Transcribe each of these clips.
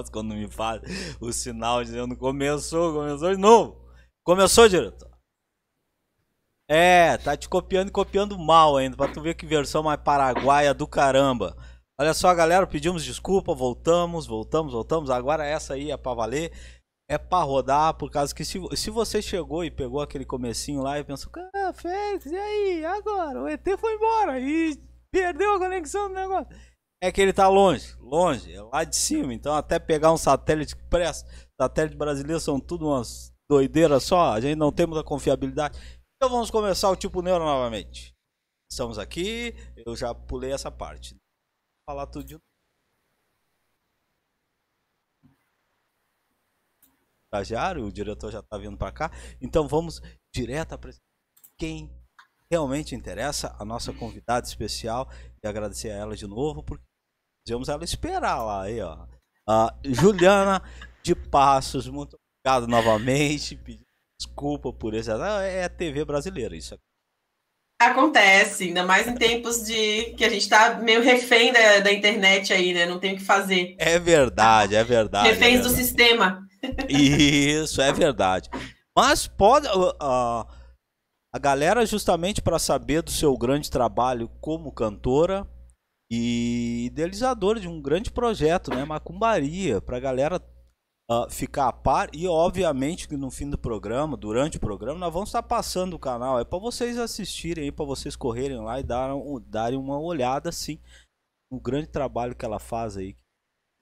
Gosto quando me faz o sinal dizendo começou, começou de novo. Começou, diretor. É, tá te copiando e copiando mal ainda, pra tu ver que versão mais paraguaia do caramba. Olha só, galera, pedimos desculpa, voltamos, voltamos, voltamos. Agora essa aí é pra valer. É pra rodar, por causa que se, se você chegou e pegou aquele comecinho lá e pensou, ah, Félix, e aí, agora? O ET foi embora e perdeu a conexão do negócio. É que ele tá longe, longe, é lá de cima. Então até pegar um satélite presta, satélite brasileiro são tudo umas doideiras só, a gente não tem muita confiabilidade. Então vamos começar o tipo neuro novamente. Estamos aqui, eu já pulei essa parte falar tudo de estagiário, o diretor já está vindo para cá. Então vamos direto para quem realmente interessa, a nossa convidada especial e agradecer a ela de novo porque fizemos ela esperar lá aí, ó. Uh, Juliana de Passos, muito obrigado novamente, desculpa por isso. É a TV brasileira isso aqui. Acontece, ainda mais em tempos de que a gente tá meio refém da, da internet aí, né? Não tem o que fazer. É verdade, é verdade. Reféns é do sistema. Isso, é verdade. Mas pode. Uh, a galera, justamente para saber do seu grande trabalho como cantora e idealizadora de um grande projeto, né? Macumbaria, para a galera uh, ficar a par. E obviamente que no fim do programa, durante o programa, nós vamos estar passando o canal. É para vocês assistirem para vocês correrem lá e darem, darem uma olhada assim no grande trabalho que ela faz aí.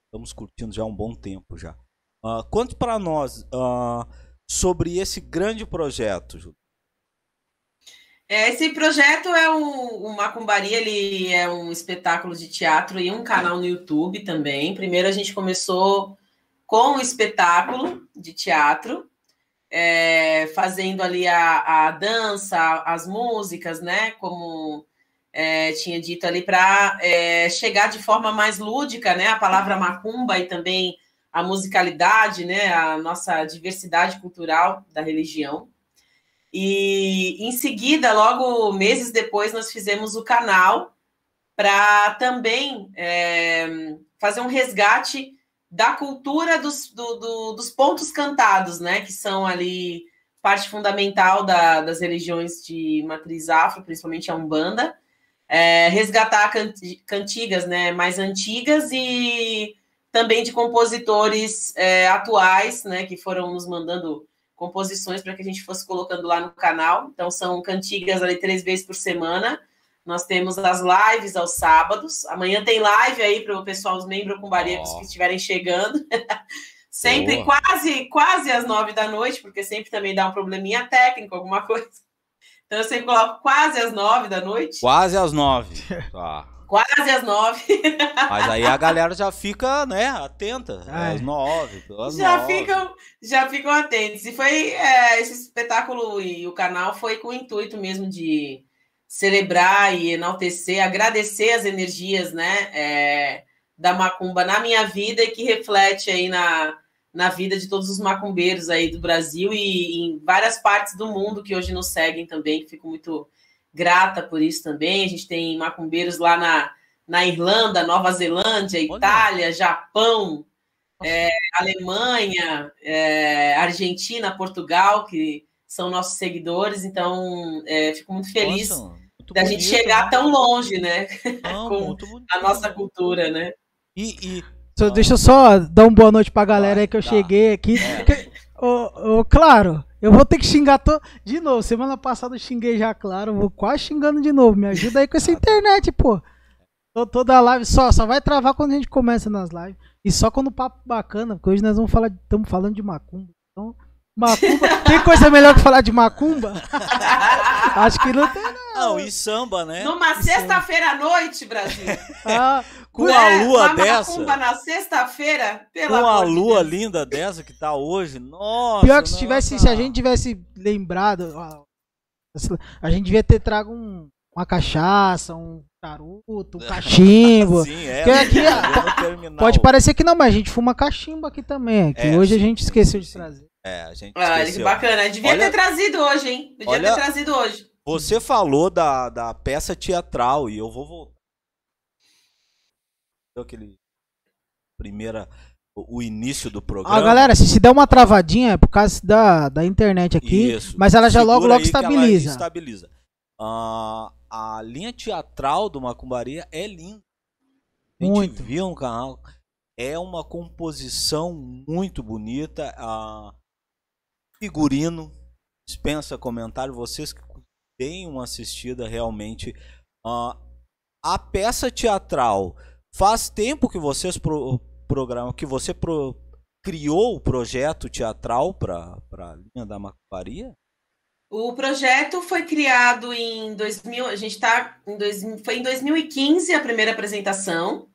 Estamos curtindo já há um bom tempo já. Uh, conte para nós uh, sobre esse grande projeto, Júlio. É, esse projeto é um, o Macumbaria, ele é um espetáculo de teatro e um canal no YouTube também. Primeiro a gente começou com o espetáculo de teatro, é, fazendo ali a, a, dança, as músicas, né? Como é, tinha dito ali, para é, chegar de forma mais lúdica, né? A palavra macumba e também a musicalidade, né? A nossa diversidade cultural da religião. E em seguida, logo meses depois, nós fizemos o canal para também é, fazer um resgate da cultura dos, do, do, dos pontos cantados, né? Que são ali parte fundamental da, das religiões de matriz afro, principalmente a Umbanda. É, resgatar cantigas né, mais antigas e também de compositores é, atuais, né, que foram nos mandando composições para que a gente fosse colocando lá no canal. Então, são cantigas ali três vezes por semana. Nós temos as lives aos sábados. Amanhã tem live aí para o pessoal, os membros com barecos oh. que estiverem chegando. sempre Boa. quase quase às nove da noite, porque sempre também dá um probleminha técnico, alguma coisa. Então eu sempre coloco quase às nove da noite. Quase às nove. Tá. Quase às nove. Mas aí a galera já fica, né, atenta. É. Às nove. Às já, nove. Ficam, já ficam atentos. E foi é, esse espetáculo e o canal foi com o intuito mesmo de celebrar e enaltecer, agradecer as energias, né, é, da macumba na minha vida e que reflete aí na, na vida de todos os macumbeiros aí do Brasil e, e em várias partes do mundo que hoje nos seguem também, fico muito grata por isso também. A gente tem macumbeiros lá na, na Irlanda, Nova Zelândia, Itália, Japão, é, Alemanha, é, Argentina, Portugal, que são nossos seguidores, então é, fico muito feliz Nossa, muito da gente chegar né? tão longe, né? Não, Com a nossa cultura, né? E, e... Só, deixa eu só dar uma boa noite pra galera aí que eu tá. cheguei aqui. É. oh, oh, claro, eu vou ter que xingar to... de novo. Semana passada eu xinguei já, claro. Vou quase xingando de novo. Me ajuda aí com essa internet, pô. Toda live só, só vai travar quando a gente começa nas lives. E só quando o papo bacana, porque hoje nós vamos falar, estamos falando de macumba. Então, Macumba. Tem coisa melhor que falar de macumba? Acho que não tem, não. Não, e samba, né? Numa sexta-feira à noite, Brasil. Ah, com a lua dessa. Macumba na sexta-feira, Com a lua de linda dessa que tá hoje. Nossa. Pior que se, tivesse, se a gente tivesse lembrado, a gente devia ter trago um, uma cachaça, um charuto, um cachimbo. Sim, é. Que aqui, pode parecer que não, mas a gente fuma cachimbo aqui também. Que é, hoje sim, a gente esqueceu sim. de trazer. É, a gente. Ah, que bacana. Devia olha, ter trazido hoje, hein? Devia olha, ter trazido hoje. Você falou da, da peça teatral e eu vou voltar. Aquele. primeira o, início do programa. galera, se, se der uma travadinha é por causa da, da internet aqui, Isso. mas ela já logo Segura logo estabiliza. estabiliza. Ah, a linha teatral do Macumbaria é linda. A gente Muito. viu no canal. É uma composição muito bonita. ah, figurino, dispensa comentário. Vocês que deem uma assistida realmente. Ah, a peça teatral faz tempo que vocês pro, programam, que você pro- criou o projeto teatral para a linha da Macumbaria? O projeto foi criado em 2000, a gente está em 2000, foi em 2015 a primeira apresentação.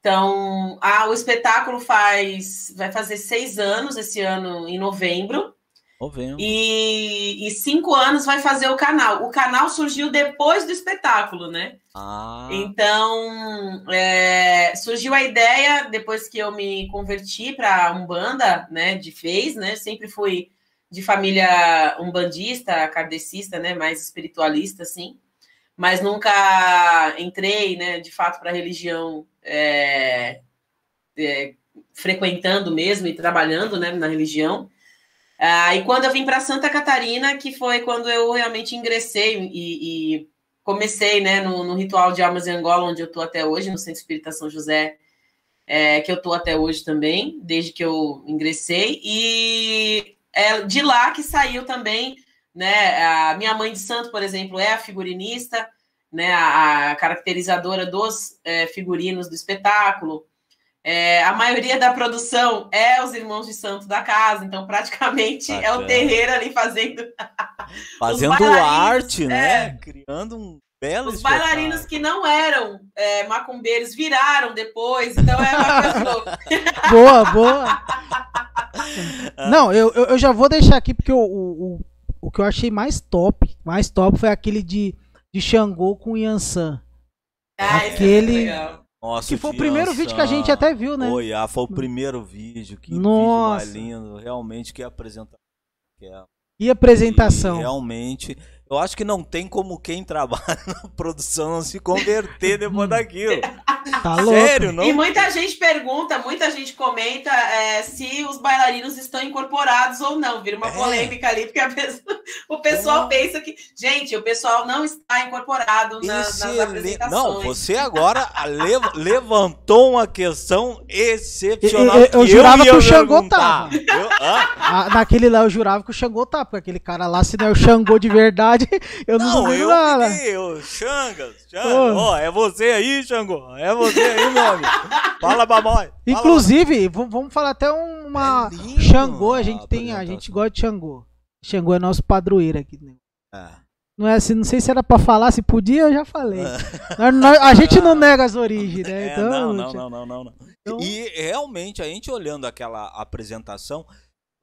Então, a- o espetáculo faz vai fazer seis anos esse ano em novembro Novembro. e, e cinco anos vai fazer o canal. O canal surgiu depois do espetáculo, né? Ah, Então, é, surgiu a ideia depois que eu me converti para Umbanda, né, de vez, né? Sempre fui de família umbandista, kardecista, né, mais espiritualista, assim. Mas nunca entrei, né, de fato, para a religião é, é, frequentando mesmo e trabalhando, né, na religião. Ah, e quando eu vim para Santa Catarina, que foi quando eu realmente ingressei e, e comecei né, no, no ritual de almas em Angola, onde eu estou até hoje, no Centro Espírita São José, é, que eu estou até hoje também, desde que eu ingressei. E é de lá que saiu também, né? A minha mãe de santo, por exemplo, é a figurinista, né? A, a caracterizadora dos é, figurinos do espetáculo. É, a maioria da produção é os irmãos de santo da casa, então praticamente é o Bacana. terreiro ali fazendo fazendo arte, né? é. Criando um belo Os bailarinos que não eram é, macumbeiros viraram depois, então é uma coisa louca. Boa, boa. Não, eu, eu, eu já vou deixar aqui porque o, o, o, que eu achei mais top, mais top foi aquele de, de Xangô com Yansan. Ah, isso é Aquele- legal. Nossa, Que foi o primeiro vídeo que a gente até viu, né? Foi, ah, foi o primeiro vídeo. Que Nossa. vídeo mais lindo. Realmente, que apresentação. Que é. E apresentação. E realmente, eu acho que não tem como quem trabalha na produção não se converter depois daquilo. Tá louco. Sério, não? E muita gente pergunta, muita gente comenta é, se os bailarinos estão incorporados ou não. Vira uma É. polêmica ali, porque a pessoa- o pessoal É. pensa que. Gente, o pessoal não está incorporado na- nas Excelente. apresentações. Não, você agora lev- levantou uma questão excepcional. Eu- eu- eu que jurava que o Xangô. Eu- hã? Ah, naquele lá eu jurava que o Xangô tá, porque aquele cara lá, se não é o Xangô de verdade, eu não, Não, eu nada. eu, Xangas. Xangas, ó, é você aí, Xangô, é você aí, meu amigo. Fala fala Inclusive, vamos falar até uma. É lindo Xangô, a a gente tem. A gente gosta de Xangô. Xangô é nosso padroeiro aqui. né? nós. Não é assim, não sei se era pra falar, se podia, eu já falei. Nós- nós- a gente não nega as origens, né? É, Então, não, não, não, não, não, não. então- E realmente, a gente olhando aquela apresentação,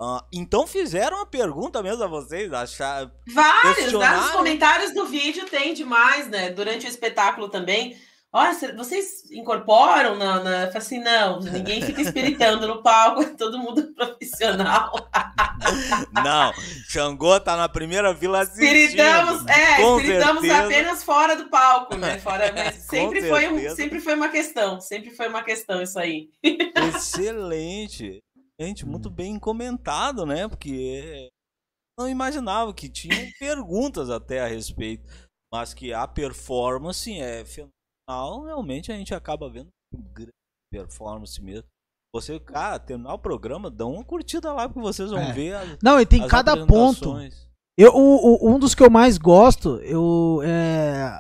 ah, então fizeram uma pergunta mesmo a vocês, achar, Vários, Questionaram. vários comentários do vídeo tem demais, né? Durante o espetáculo também. Olha, cê- vocês incorporam na. na... Eu falei assim, não, ninguém fica espiritando no palco, é todo mundo profissional. Não, Xangô tá na primeira assistindo. Espiritamos, é, Com espiritamos certeza. apenas fora do palco, né? Fora, mas Com sempre foi, um, sempre foi uma questão, sempre foi uma questão isso aí. Excelente. Gente, muito bem comentado, né? Porque não imaginava que tinham perguntas até a respeito. Mas que a performance é fenomenal. Realmente a gente acaba vendo grande performance mesmo. Você, cara, terminar o programa, dá uma curtida lá, porque vocês vão É. ver as, Não, e tem cada ponto. Eu, o, o- um dos que eu mais gosto, eu. É,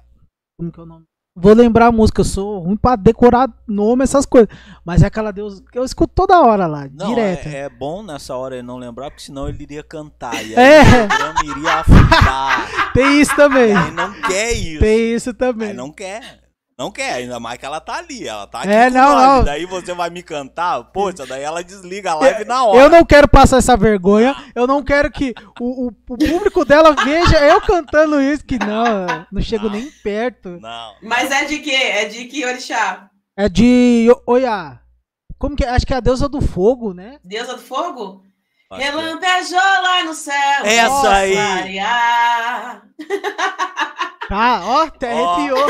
como que é o nome? Vou lembrar a música, eu sou ruim pra decorar nome, essas coisas. Mas é aquela Deus que eu escuto toda hora lá, Não, direto. é, é bom nessa hora ele não lembrar, porque senão ele iria cantar. E aí É. o programa iria afundar. Tem isso também. Ele não quer isso. Tem isso também. Aí não quer. Não quer, ainda mais que ela tá ali. Ela tá aqui É, com não, nós. não. Daí você vai me cantar, poxa, daí ela desliga a live na hora. Eu não quero passar essa vergonha. Eu não quero que o, o- o público dela veja eu cantando isso, que não, não chego nem perto. Não. Mas é de quê? É de que orixá? É de Oiá. Como que é? Acho que é a deusa do fogo, né? Deusa do fogo? É. Relampejou lá no céu. Essa nossa aí. Maria. Ah, ó, até arrepiou. Oh,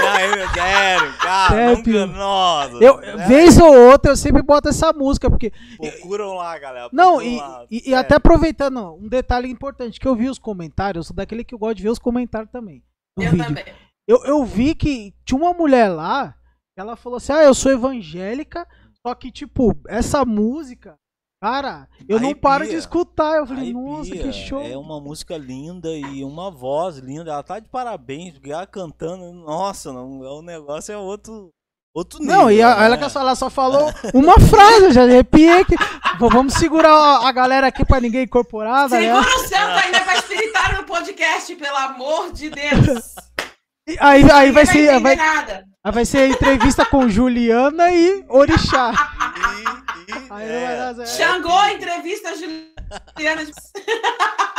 sério, cara, nunca, nossa. Eu, vez ou outra, eu sempre boto essa música, porque... Procuram lá, galera. Não, e, lá, e, e, até aproveitando, um detalhe importante, que eu vi os comentários, eu sou daquele que gosta de ver os comentários também. Eu vídeo. também. Eu, eu vi que tinha uma mulher lá, ela falou assim, ah, eu sou evangélica, só que, tipo, essa música Cara, eu não paro de escutar. Eu falei, nossa, que show. É uma música linda e uma voz linda. Ela tá de parabéns, porque ela cantando, nossa, não, o negócio é outro. Outro nível, não, e a, né? ela, que ela só falou uma frase, eu já arrepiei que. Vamos segurar a, a galera aqui pra ninguém incorporar. Segura o Santa ainda vai espiritar no podcast, pelo amor de Deus. Aí, aí vai, ser. Vai, aí vai ser entrevista com Juliana e Orixá. Aí é. Xangô, entrevista Juliana.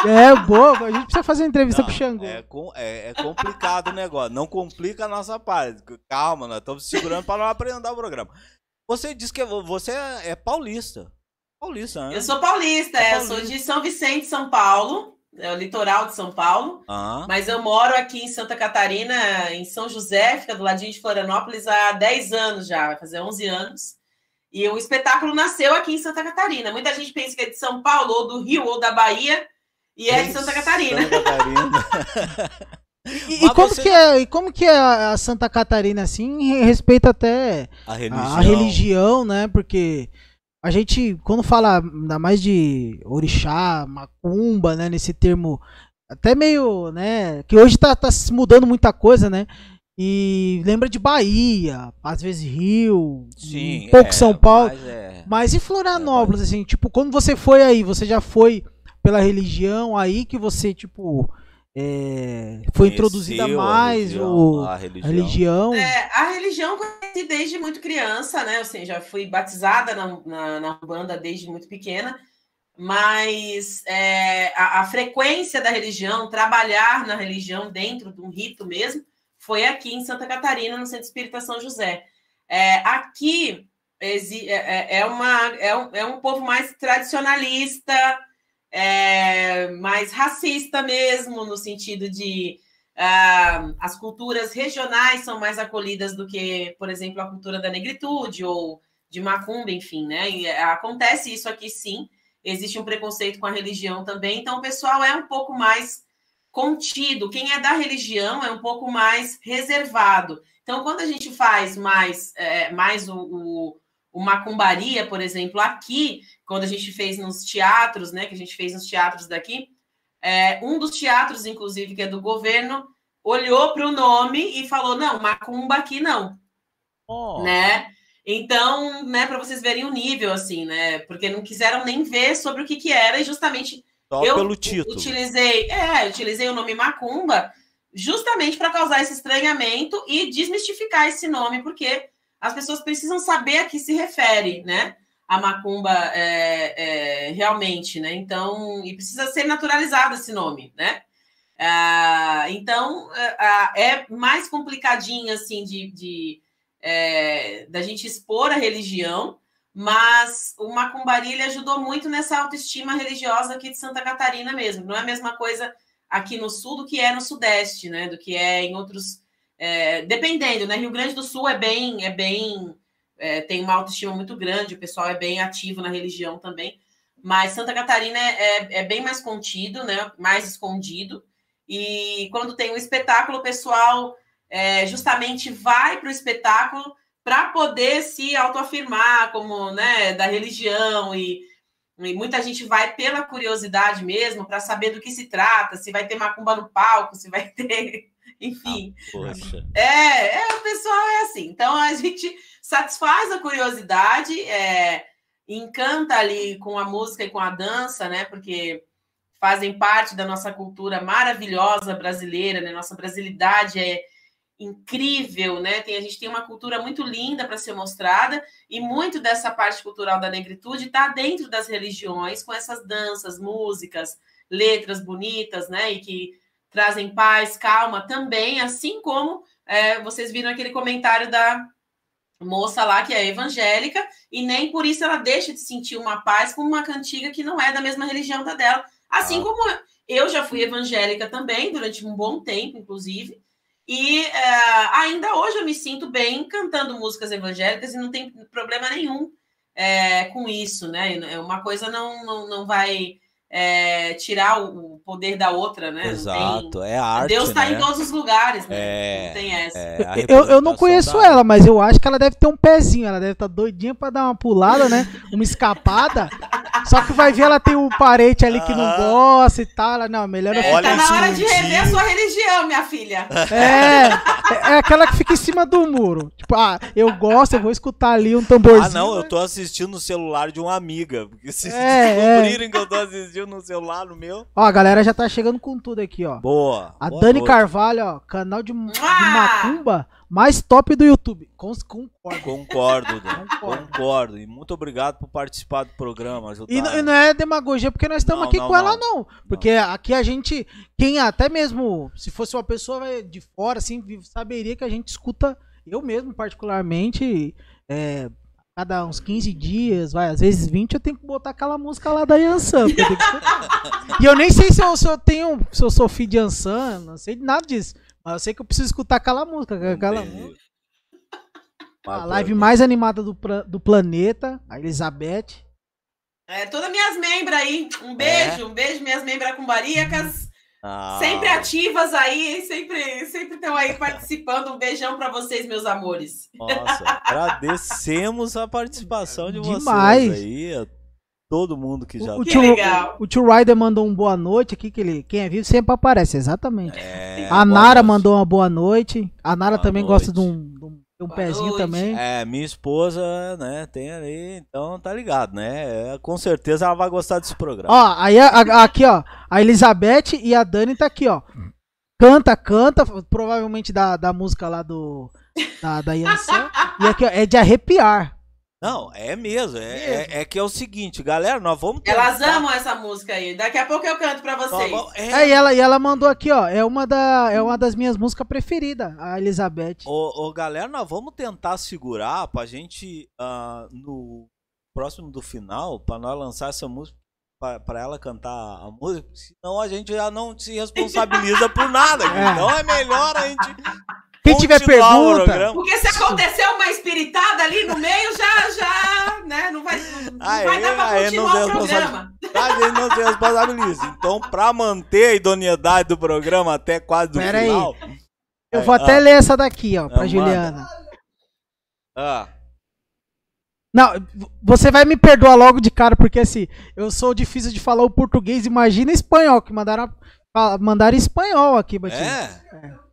É, boa. A gente precisa fazer entrevista não, pro Xangô. É, é, é, complicado o negócio. Não complica a nossa parte. Calma, nós estamos segurando para não aprender o programa. Você disse que você é, paulista. Paulista, né? Eu sou paulista, é, paulista. eu sou de São Vicente, São Paulo é o litoral de São Paulo, uhum. mas eu moro aqui em Santa Catarina, em São José, fica do ladinho de Florianópolis há 10 anos já, vai fazer 11 anos. E o espetáculo nasceu aqui em Santa Catarina. Muita gente pensa que é de São Paulo, ou do Rio, ou da Bahia, e é de Santa Catarina. Santa Catarina. e, e, como você... que é, e como que é a Santa Catarina, assim, respeita até a religião, a religião né? Porque a gente, quando fala ainda mais de orixá, macumba, né, nesse termo até meio, né, que hoje tá, tá mudando muita coisa, né, e lembra de Bahia, às vezes Rio, Sim, um pouco é, São Paulo, mas, é, mas em Florianópolis, é, assim, tipo, quando você foi aí, você já foi pela religião aí que você, tipo, é, foi introduzida mais a religião, o, a religião. A religião. É, a religião conheci desde muito criança, né? Assim, já fui batizada na, na, na banda desde muito pequena, mas é, a, a, frequência da religião, trabalhar na religião dentro de um rito mesmo, foi aqui em Santa Catarina, no Centro Espírita São José. É, aqui é, é, é, uma, é, um, é um povo mais tradicionalista, é, mais racista mesmo, no sentido de uh, as culturas regionais são mais acolhidas do que, por exemplo, a cultura da negritude ou de macumba, enfim, né? E acontece isso aqui sim. Existe um preconceito com a religião também, então o pessoal é um pouco mais contido. Quem é da religião é um pouco mais reservado. Então, quando a gente faz mais, é, mais o, o o Macumbaria, por exemplo, aqui, quando a gente fez nos teatros, né, que a gente fez nos teatros daqui, é, um dos teatros, inclusive, que é do governo, olhou para o nome e falou: não, Macumba aqui não. Oh. Né? Então, né, para vocês verem o nível, assim, né? Porque não quiseram nem ver sobre o que, que era, e justamente Só eu pelo título. utilizei, é, utilizei o nome Macumba justamente para causar esse estranhamento e desmistificar esse nome, porque as pessoas precisam saber a que se refere, né? A macumba é, é, realmente, né? Então, e precisa ser naturalizado esse nome, né? Ah, então, é, é mais complicadinho, assim, de, de é, da gente expor a religião, mas o Macumbari ele ajudou muito nessa autoestima religiosa aqui de Santa Catarina mesmo. Não é a mesma coisa aqui no sul do que é no sudeste, né? Do que é em outros é, dependendo, né? Rio Grande do Sul é bem, é bem, é, tem uma autoestima muito grande, o pessoal é bem ativo na religião também. Mas Santa Catarina é, é, é bem mais contido, né? Mais escondido. E quando tem um espetáculo, o pessoal é, justamente vai para o espetáculo para poder se autoafirmar como né, da religião e, e, muita gente vai pela curiosidade mesmo para saber do que se trata, se vai ter macumba no palco, se vai ter enfim. Ah, é, é, o pessoal é assim. Então a gente satisfaz a curiosidade, é, encanta ali com a música e com a dança, né? Porque fazem parte da nossa cultura maravilhosa brasileira, né? Nossa brasilidade é incrível, né? Tem, a gente tem uma cultura muito linda para ser mostrada e muito dessa parte cultural da negritude está dentro das religiões, com essas danças, músicas, letras bonitas, né? E que trazem paz, calma também, assim como é, vocês viram aquele comentário da moça lá que é evangélica e nem por isso ela deixa de sentir uma paz com uma cantiga que não é da mesma religião da dela. Assim ah. como eu já fui evangélica também, durante um bom tempo, inclusive, E é, ainda hoje eu me sinto bem cantando músicas evangélicas e não tem problema nenhum é, com isso, né? Uma coisa não, não, não vai é, tirar o poder da outra, né? Exato, tem... é arte. Deus está né? em todos os lugares, né? É, não tem essa. É, eu, eu não conheço ela, mas eu acho que ela deve ter um pezinho, ela deve estar tá doidinha para dar uma pulada, né? Uma escapada. Só que vai ver, ela tem um parente ali que não gosta e tal. Ela, não, melhor eu é, Tá na hora de rever a sua religião, minha filha. É, é aquela que fica em cima do muro. Tipo, ah, eu gosto, eu vou escutar ali um tamborzinho. Ah, não, eu tô assistindo no celular de uma amiga. Porque se é, descobrirem é. que eu tô assistindo no celular, no meu. Ó, a galera já tá chegando com tudo aqui, ó. Boa. A boa Dani noite. Carvalho, ó, canal de, de Macumba mais top do YouTube. concordo. Concordo, Dan. concordo. concordo. E muito obrigado por participar do programa. E, e, não é demagogia porque nós estamos aqui não, com não. ela, não. Porque aqui a gente, quem até mesmo, se fosse uma pessoa de fora, assim, saberia que a gente escuta, eu mesmo particularmente, é, cada uns 15 dias, vai, às vezes 20, eu tenho que botar aquela música lá da Yansan. e eu nem sei se eu, se eu tenho, se eu sou filho de Yansan, não sei nada disso. Mas eu sei que eu preciso escutar aquela música. Aquela música. A live mais animada do, do planeta, a Elizabeth. É, todas minhas membras aí. Um é? beijo, é. um beijo, minhas membras cumbaricas. Ah. Sempre ativas aí, sempre sempre estão aí participando. Um beijão para vocês, meus amores. Nossa, agradecemos a participação de Demais. vocês aí todo mundo que já o, o tio, legal. O, tio Ryder mandou um boa noite aqui, que ele, quem é vivo sempre aparece, exatamente. É, a Nara noite. mandou uma boa noite. A Nara boa também noite. gosta de um, um, um pezinho noite. também. É, minha esposa, né, tem ali, então tá ligado, né? É, com certeza ela vai gostar desse programa. Ó, aí a, a, aqui, ó, a Elizabeth e a Dani tá aqui, ó. Canta, canta, provavelmente da, da música lá do. Da, da Yansan. e aqui, ó, é de arrepiar. Não, é mesmo. É, é, é, que é o seguinte, galera, nós vamos. Tentar... Elas amam essa música aí. Daqui a pouco eu canto pra vocês. É, é e, ela, e ela mandou aqui, ó. É uma, da, é uma das minhas músicas preferidas, a Elizabeth. Ô, ô, galera, nós vamos tentar segurar pra gente, uh, no próximo do final, pra nós lançar essa música. Pra, pra ela cantar a música, senão a gente já não se responsabiliza por nada. É. Então é melhor a gente quem tiver pergunta. Porque se acontecer uma espiritada ali no meio, já, já, né? Não vai, não, aê, vai dar pra continuar o programa. A gente não se responsabiliza. Então, pra manter a idoneidade do programa até quase do Pera final. Aí. Eu vou até ah, ler essa daqui, ó, pra ah, Juliana. Ah. Não, você vai me perdoar logo de cara, porque assim, eu sou difícil de falar o português, imagina espanhol, que mandaram, mandaram espanhol aqui, Batinho. É? é.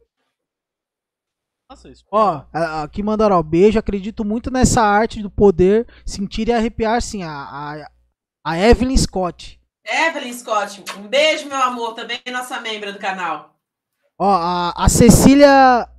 Nossa, isso. Ó, aqui mandaram, ó, beijo, acredito muito nessa arte do poder sentir e arrepiar, sim, a, a, a Evelyn Scott. Evelyn Scott, um beijo, meu amor, também nossa membra do canal. Ó, a, a Cecília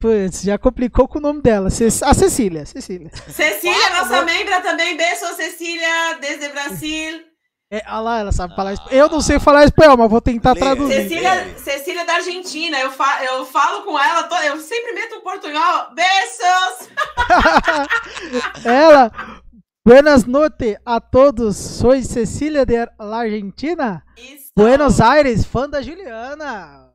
Putz, já complicou com o nome dela. A Cecília, Cecília. Cecília, nossa membra também. Beijo, Cecília, desde Brasil. É, olha lá, ela sabe falar espanhol. Eu não sei falar espanhol, mas vou tentar traduzir. Cecília, Cecília da Argentina, eu, fa eu falo com ela, eu sempre meto um portunhol. Beijos! ela, buenas noches a todos. Sou Cecília de la Argentina. Isso. Buenos Aires, fã da Juliana.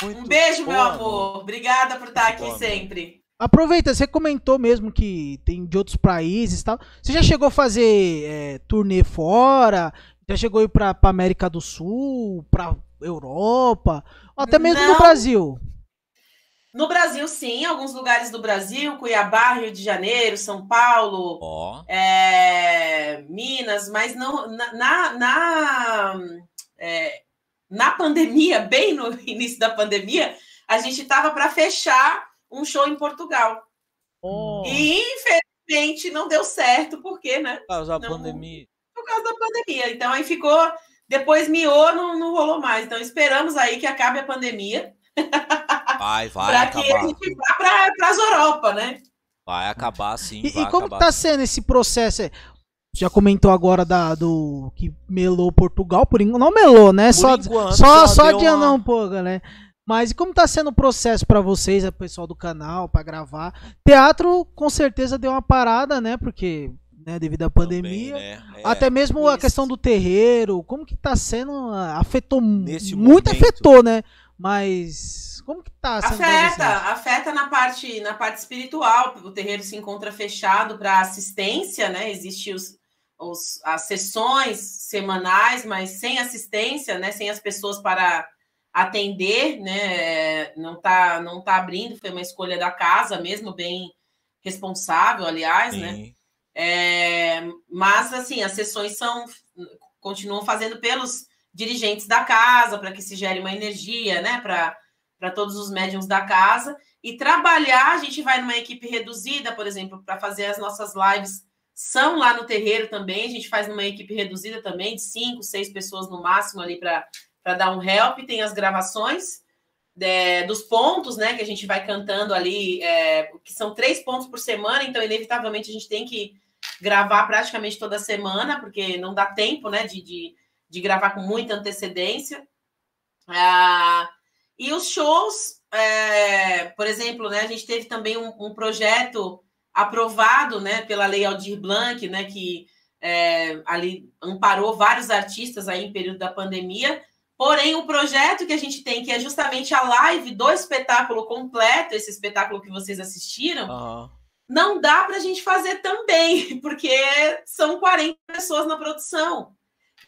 Muito um beijo, meu amor. Obrigada por estar aqui sempre. Aproveita, você comentou mesmo que tem de outros países e tal. Você já chegou a fazer é, turnê fora? Já chegou a ir pra, pra América do Sul, pra Europa? Ou até mesmo Não. no Brasil? No Brasil, sim, alguns lugares do Brasil, Cuiabá, Rio de Janeiro, São Paulo, oh. é, Minas, mas não na, na, na, é, na pandemia, bem no início da pandemia, a gente estava para fechar um show em Portugal. Oh. E infelizmente não deu certo, porque, né? Por causa da não, pandemia. Por causa da pandemia. Então aí ficou. Depois miou, não, não rolou mais. Então esperamos aí que acabe a pandemia. Vai, vai. para que a gente vá para as Europa, né? Vai acabar sim. E, e como está sendo esse processo? Já comentou agora da, do que melou Portugal, por enquanto. Não melou, né? Por só, enquanto, só, só, só adiantou uma... um pouco, né? Mas e como tá sendo o processo para vocês, a pessoal do canal, para gravar? Teatro com certeza deu uma parada, né? Porque né, devido à pandemia, Também, né? é, até mesmo a questão do terreiro, como que tá sendo, afetou Nesse muito momento, afetou, né? mas como que tá sendo Afeta, afeta na parte, na parte espiritual. O terreiro se encontra fechado para assistência, né? Existem os, os, as sessões semanais, mas sem assistência, né? Sem as pessoas para atender, né? Não tá, não tá abrindo, foi uma escolha da casa mesmo, bem responsável, aliás, né? Sim. É, mas assim, as sessões são continuam fazendo pelos dirigentes da casa para que se gere uma energia, né? Para para todos os médiums da casa e trabalhar. A gente vai numa equipe reduzida, por exemplo, para fazer as nossas lives. São lá no terreiro também. A gente faz numa equipe reduzida também, de cinco, seis pessoas no máximo ali para dar um help. Tem as gravações é, dos pontos, né? Que a gente vai cantando ali, é, que são três pontos por semana, então, inevitavelmente, a gente tem que gravar praticamente toda semana, porque não dá tempo, né? De, de, de gravar com muita antecedência. Ah, e os shows, é, por exemplo, né, a gente teve também um, um, projeto aprovado né, pela Lei Aldir Blanc, né, que é, ali amparou vários artistas aí em período da pandemia. Porém, o projeto que a gente tem, que é justamente a live do espetáculo completo, esse espetáculo que vocês assistiram, Aham. não dá para a gente fazer também, porque são 40 pessoas na produção.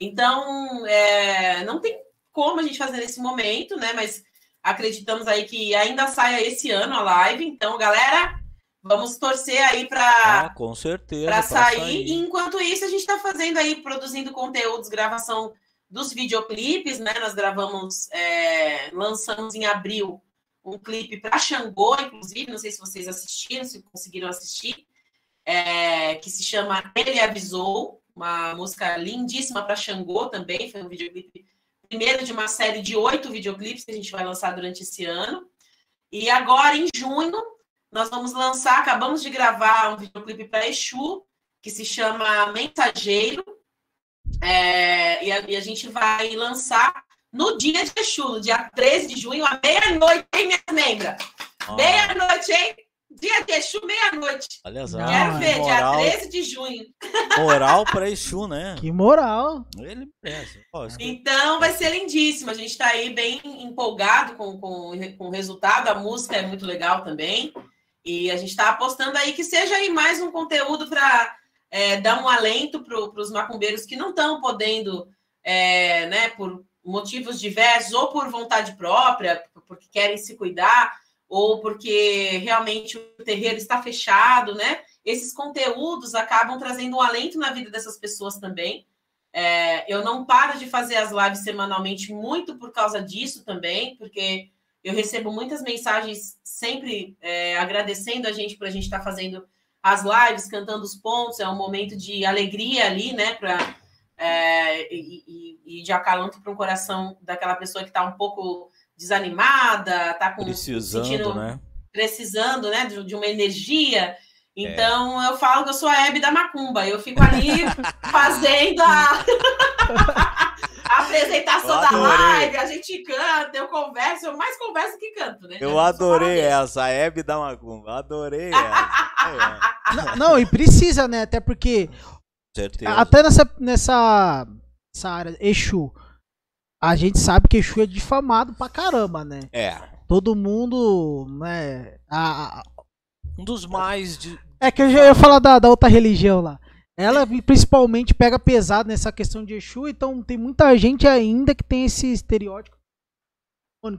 Então, é, não tem como a gente fazer nesse momento, né? Mas acreditamos aí que ainda saia esse ano a live. Então, galera, vamos torcer aí para Ah, com certeza. para pra sair. E enquanto isso, a gente está fazendo aí, produzindo conteúdos, gravação dos videoclipes, né? Nós gravamos, é, lançamos em abril um clipe para Xangô, inclusive, não sei se vocês assistiram, se conseguiram assistir, é, que se chama Ele Avisou, uma música lindíssima para Xangô também, foi um videoclipe, primeiro de uma série de oito videoclipes que a gente vai lançar durante esse ano. E agora, em junho, nós vamos lançar, acabamos de gravar um videoclipe para Exu, que se chama Mensageiro, é, e, a, e a gente vai lançar no dia de Exu, no dia 13 de junho, à meia-noite, hein, minha membra? Ah, Meia-noite, hein? Dia de Exu, meia-noite. olha só. Quero ver, moral, dia 13 de junho. moral pra Exu, né? Que moral. Ele merece. Então vai ser lindíssimo. A gente está aí bem empolgado com, com, com o resultado. A música é muito legal também. E a gente está apostando aí que seja aí mais um conteúdo para dar um alento para os macumbeiros que não estão podendo, é, né, por motivos diversos, ou por vontade própria, porque querem se cuidar, ou porque realmente o terreiro está fechado, né? Esses conteúdos acabam trazendo um alento na vida dessas pessoas também. É, eu não paro de fazer as lives semanalmente muito por causa disso também, porque eu recebo muitas mensagens sempre é, agradecendo a gente por a gente estar fazendo as lives, cantando os pontos, é um momento de alegria ali, né? Pra, é, e, e, de acalanto para o coração daquela pessoa que está um pouco desanimada, está com Precisando, sentindo- né? precisando, né, de, de uma energia. Então eu falo que eu sou a Hebe da Macumba. Eu fico ali fazendo a, a apresentação da live, a gente canta, eu converso, eu mais converso que canto, né? Eu adorei essa, a Hebe da Macumba. Adorei essa. É, Não, não, e precisa, né? Até porque certeza. Até nessa, nessa, nessa área, Exu. A gente sabe que Exu é difamado pra caramba, né? É. Todo mundo, né? a- a- Um dos mais. De... é que eu já ia falar da, da outra religião lá. Ela principalmente pega pesado nessa questão de Exu, então tem muita gente ainda que tem esse estereótipo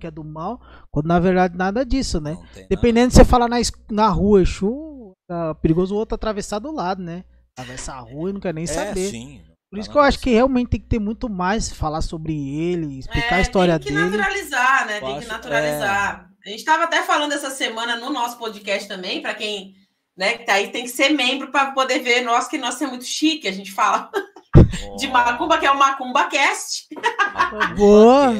que é do mal, quando na verdade nada disso, né? Nada. Dependendo de você falar na, na rua Exu, tá perigoso o outro atravessar do lado, né? Atravessar a rua e não quer nem É, saber. sim. Por isso que eu acho que realmente tem que ter muito mais falar sobre ele, explicar a É, história tem que dele. naturalizar, né? Tem que acho- naturalizar. A gente estava até falando essa semana no nosso podcast também, para quem né, que tá aí, tem que ser membro para poder ver nós, que nós é muito chique, a gente fala de Macumba, que é o Macumba Cast. Boa.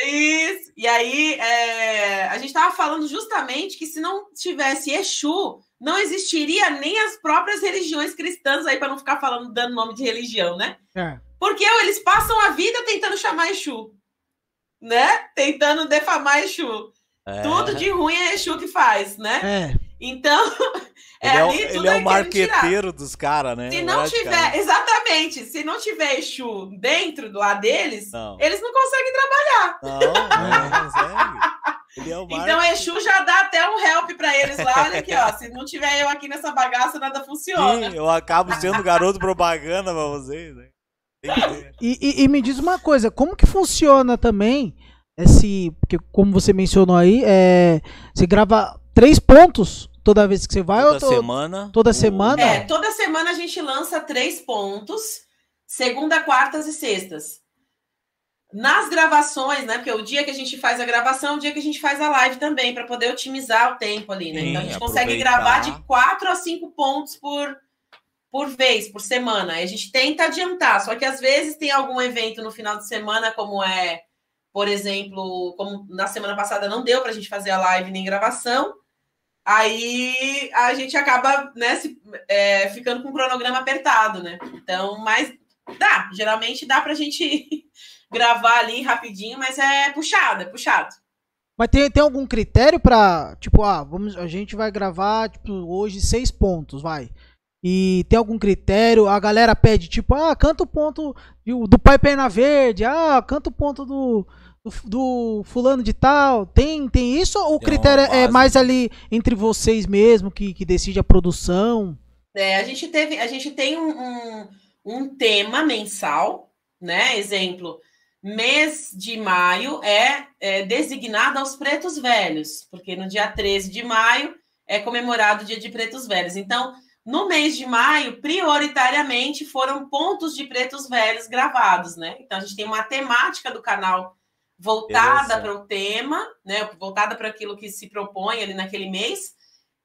Isso. E aí, é, a gente estava falando justamente que se não tivesse Exu, não existiria nem as próprias religiões cristãs aí, para não ficar falando, dando nome de religião, né? É. Porque eles passam a vida tentando chamar Exu, né? Tentando defamar Exu. É. Tudo de ruim é Exu que faz, né? É. Então, é ele é, ali ele é o marqueteiro dos caras, né? Se não tiver, cara. exatamente, se não tiver Exu dentro do lado deles, não. eles não conseguem trabalhar. Não, não consegue. Ele é o então Exu já dá até um help para eles lá, olha aqui, ó, se não tiver eu aqui nessa bagaça, nada funciona. Sim, eu acabo sendo garoto propaganda para vocês, né? E, e, e, me diz uma coisa, como que funciona também esse, porque como você mencionou aí, é, você grava três pontos toda vez que você vai? Toda semana. Toda semana? É, toda semana a gente lança três pontos, segunda, quartas e sextas. Nas gravações, né? Porque o dia que a gente faz a gravação é o dia que a gente faz a live também, para poder otimizar o tempo ali, né? Sim, então a gente aproveitar. consegue gravar de quatro a cinco pontos por, por vez, por semana. A gente tenta adiantar, só que às vezes tem algum evento no final de semana, como é, por exemplo, como na semana passada não deu para a gente fazer a live nem gravação. Aí a gente acaba né, se, é, ficando com o cronograma apertado, né? Então, mas dá, geralmente dá para a gente gravar ali rapidinho, mas é puxado, é puxado. Mas tem, tem algum critério para tipo, ah, vamos, a gente vai gravar tipo, hoje seis pontos, vai. E tem algum critério? A galera pede, tipo, ah, canta o ponto do Pai Perna Verde, ah, canta o ponto do, do, do fulano de tal. Tem, tem isso ou o critério é mais ali entre vocês mesmo que, que decide a produção? É, a gente teve, a gente tem um, um, um tema mensal, né? Exemplo, mês de maio é, é, designado aos pretos velhos, porque no dia 13 de maio é comemorado o dia de pretos velhos. Então, no mês de maio, prioritariamente foram pontos de pretos velhos gravados, né? Então, a gente tem uma temática do canal voltada para o tema, né? Voltada para aquilo que se propõe ali naquele mês.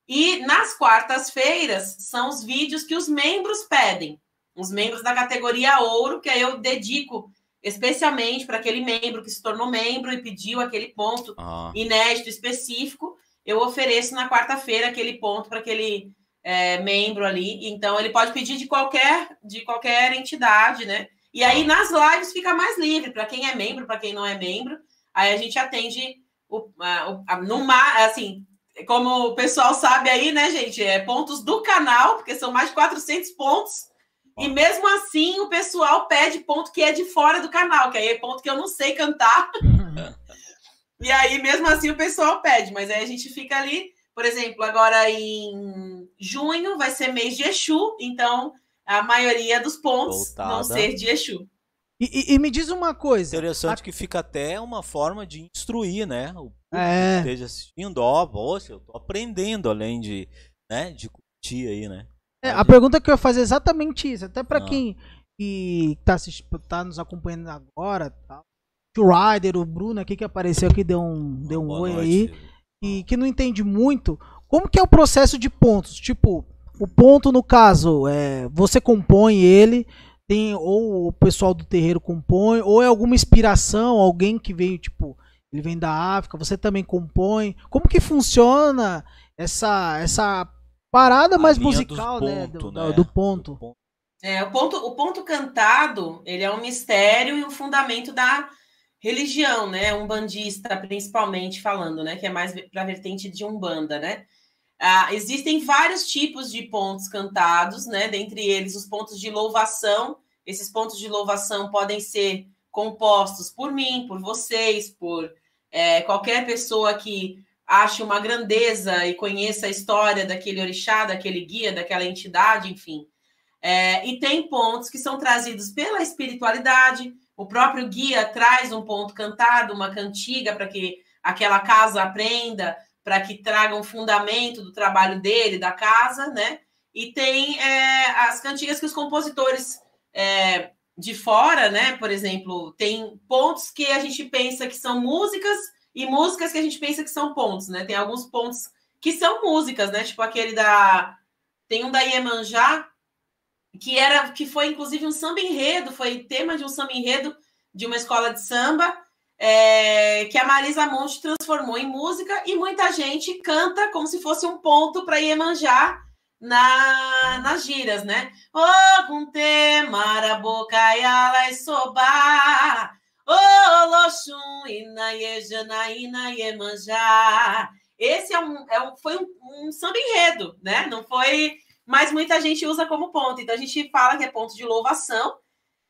E nas quartas-feiras são os vídeos que os membros pedem, os membros da categoria ouro, que aí eu dedico especialmente para aquele membro que se tornou membro e pediu aquele ponto ah. inédito específico. Eu ofereço na quarta-feira aquele ponto para aquele é, membro ali. Então ele pode pedir de qualquer de qualquer entidade, né? E aí nas lives fica mais livre para quem é membro, para quem não é membro. Aí a gente atende o, a, a, no assim, como o pessoal sabe aí, né, gente? É pontos do canal, porque são mais de 400 pontos. E mesmo assim, o pessoal pede ponto que é de fora do canal, que aí é ponto que eu não sei cantar. e aí, mesmo assim, o pessoal pede, mas aí a gente fica ali. Por exemplo, agora em junho vai ser mês de Exu, então a maioria dos pontos Voltada. vão ser de Exu. E, e, e, me diz uma coisa. Interessante a... que fica até uma forma de instruir, né? O é. que esteja assistindo, ó, poxa, eu tô aprendendo além de, né, de curtir aí, né? É, a pergunta que eu ia fazer é exatamente isso. Até para quem que tá, tá nos acompanhando agora, tá? o Ryder, o Bruno aqui que apareceu aqui, deu um, deu um oi noite. aí, e que não entende muito, como que é o processo de pontos? Tipo, o ponto no caso, é, você compõe ele, tem ou o pessoal do terreiro compõe, ou é alguma inspiração, alguém que veio, tipo, ele vem da África, você também compõe. Como que funciona essa essa parada mais musical, né, ponto, né, do, né? do ponto. É, o ponto, o ponto cantado, ele é um mistério e um fundamento da religião, né, um bandista principalmente falando, né, que é mais para a vertente de umbanda, né. Ah, existem vários tipos de pontos cantados, né, dentre eles os pontos de louvação. Esses pontos de louvação podem ser compostos por mim, por vocês, por é, qualquer pessoa que ache uma grandeza e conheça a história daquele orixá, daquele guia, daquela entidade, enfim. É, e tem pontos que são trazidos pela espiritualidade. O próprio guia traz um ponto cantado, uma cantiga para que aquela casa aprenda, para que traga um fundamento do trabalho dele, da casa, né? E tem é, as cantigas que os compositores é, de fora, né? Por exemplo, tem pontos que a gente pensa que são músicas e músicas que a gente pensa que são pontos, né? Tem alguns pontos que são músicas, né? Tipo aquele da. Tem um da Iemanjá, que era que foi inclusive um samba enredo, foi tema de um samba enredo de uma escola de samba, é, que a Marisa Monte transformou em música e muita gente canta como se fosse um ponto para Iemanjá na, nas giras, né? Tema, boca e soba. Oloxum, Inaye, Janaína, Iemanjá. esse é um, é um foi um, um samba enredo, né? Não foi. Mas muita gente usa como ponto. Então a gente fala que é ponto de louvação,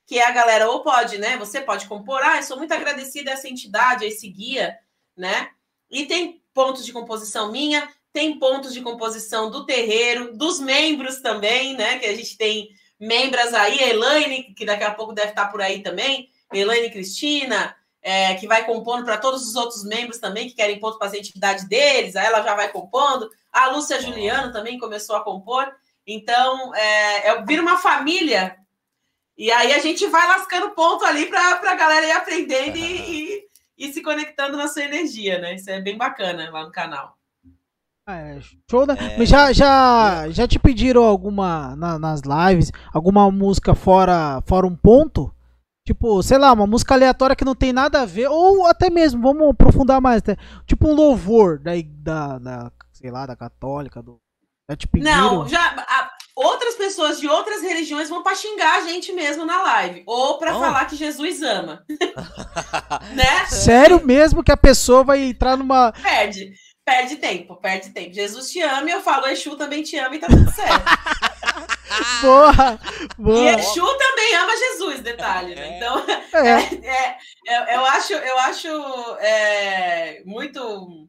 que a galera ou pode, né? Você pode compor, ah, eu sou muito agradecida a essa entidade, a esse guia, né? E tem pontos de composição minha, tem pontos de composição do terreiro, dos membros também, né? Que a gente tem membros aí, a Elaine, que daqui a pouco deve estar por aí também, Elaine Cristina, é, que vai compondo para todos os outros membros também que querem ponto para as atividade deles, aí ela já vai compondo. A Lúcia Juliano também começou a compor. Então, é, é, vira uma família. E aí a gente vai lascando ponto ali para a galera ir aprendendo e, e, e, se conectando na sua energia, né? Isso é bem bacana lá no canal. É, show, né? É... Já, já, já te pediram alguma na, nas lives, alguma música fora, fora um ponto? Tipo, sei lá, uma música aleatória que não tem nada a ver, ou até mesmo, vamos aprofundar mais, até, tipo um louvor da, da, da sei lá, da católica, do. Já te pediram? Não, já. A, outras pessoas de outras religiões vão pra xingar a gente mesmo na live, ou pra oh. falar que Jesus ama. né? Sério mesmo que a pessoa vai entrar numa. Perde. Perde tempo, perde tempo. Jesus te ama e eu falo, Exu também te ama e tá tudo certo. boa, boa. E Exu também ama Jesus, detalhe, né? Então, é. É, é, eu acho, eu acho é, muito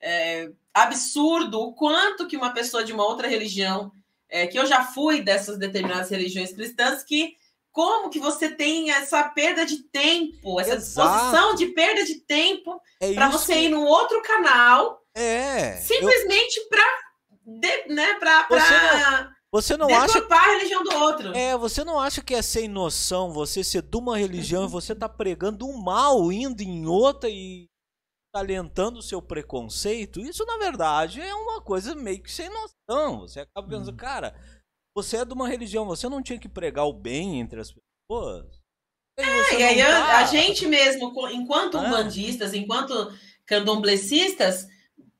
é, absurdo o quanto que uma pessoa de uma outra religião, é, que eu já fui dessas determinadas religiões cristãs, que como que você tem essa perda de tempo, essa Exato. disposição de perda de tempo é para você ir num outro canal é. Simplesmente eu... para né, pra, pra você não, você não acha a religião do outro. É, você não acha que é sem noção você ser de uma religião e você tá pregando um mal indo em outra e alentando o seu preconceito? Isso na verdade é uma coisa meio que sem noção. Você acaba pensando, hum. cara, você é de uma religião, você não tinha que pregar o bem entre as pessoas? É, e aí tá... a, gente mesmo, enquanto umbandistas, enquanto candomblecistas,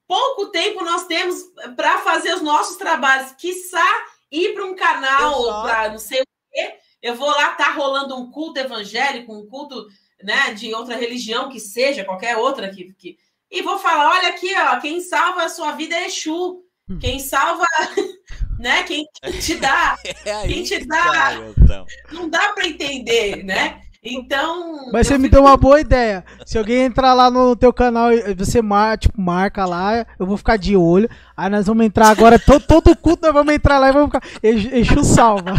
pouco tempo nós temos para fazer os nossos trabalhos, quiçá ir para um canal, para não sei o quê. Eu vou lá, tá rolando um culto evangélico, um culto né, de outra religião que seja, qualquer outra que, que... e vou falar, olha aqui, ó, quem salva a sua vida é Exu. Hum. Quem salva, né? Quem te dá, é quem te dá, então. não dá para entender, né? Então. Mas você me deu uma boa ideia. Se alguém entrar lá no teu canal e você mar, tipo, marca lá, eu vou ficar de olho. Aí nós vamos entrar agora, todo, todo culto nós vamos entrar lá e vamos ficar. Exu salva.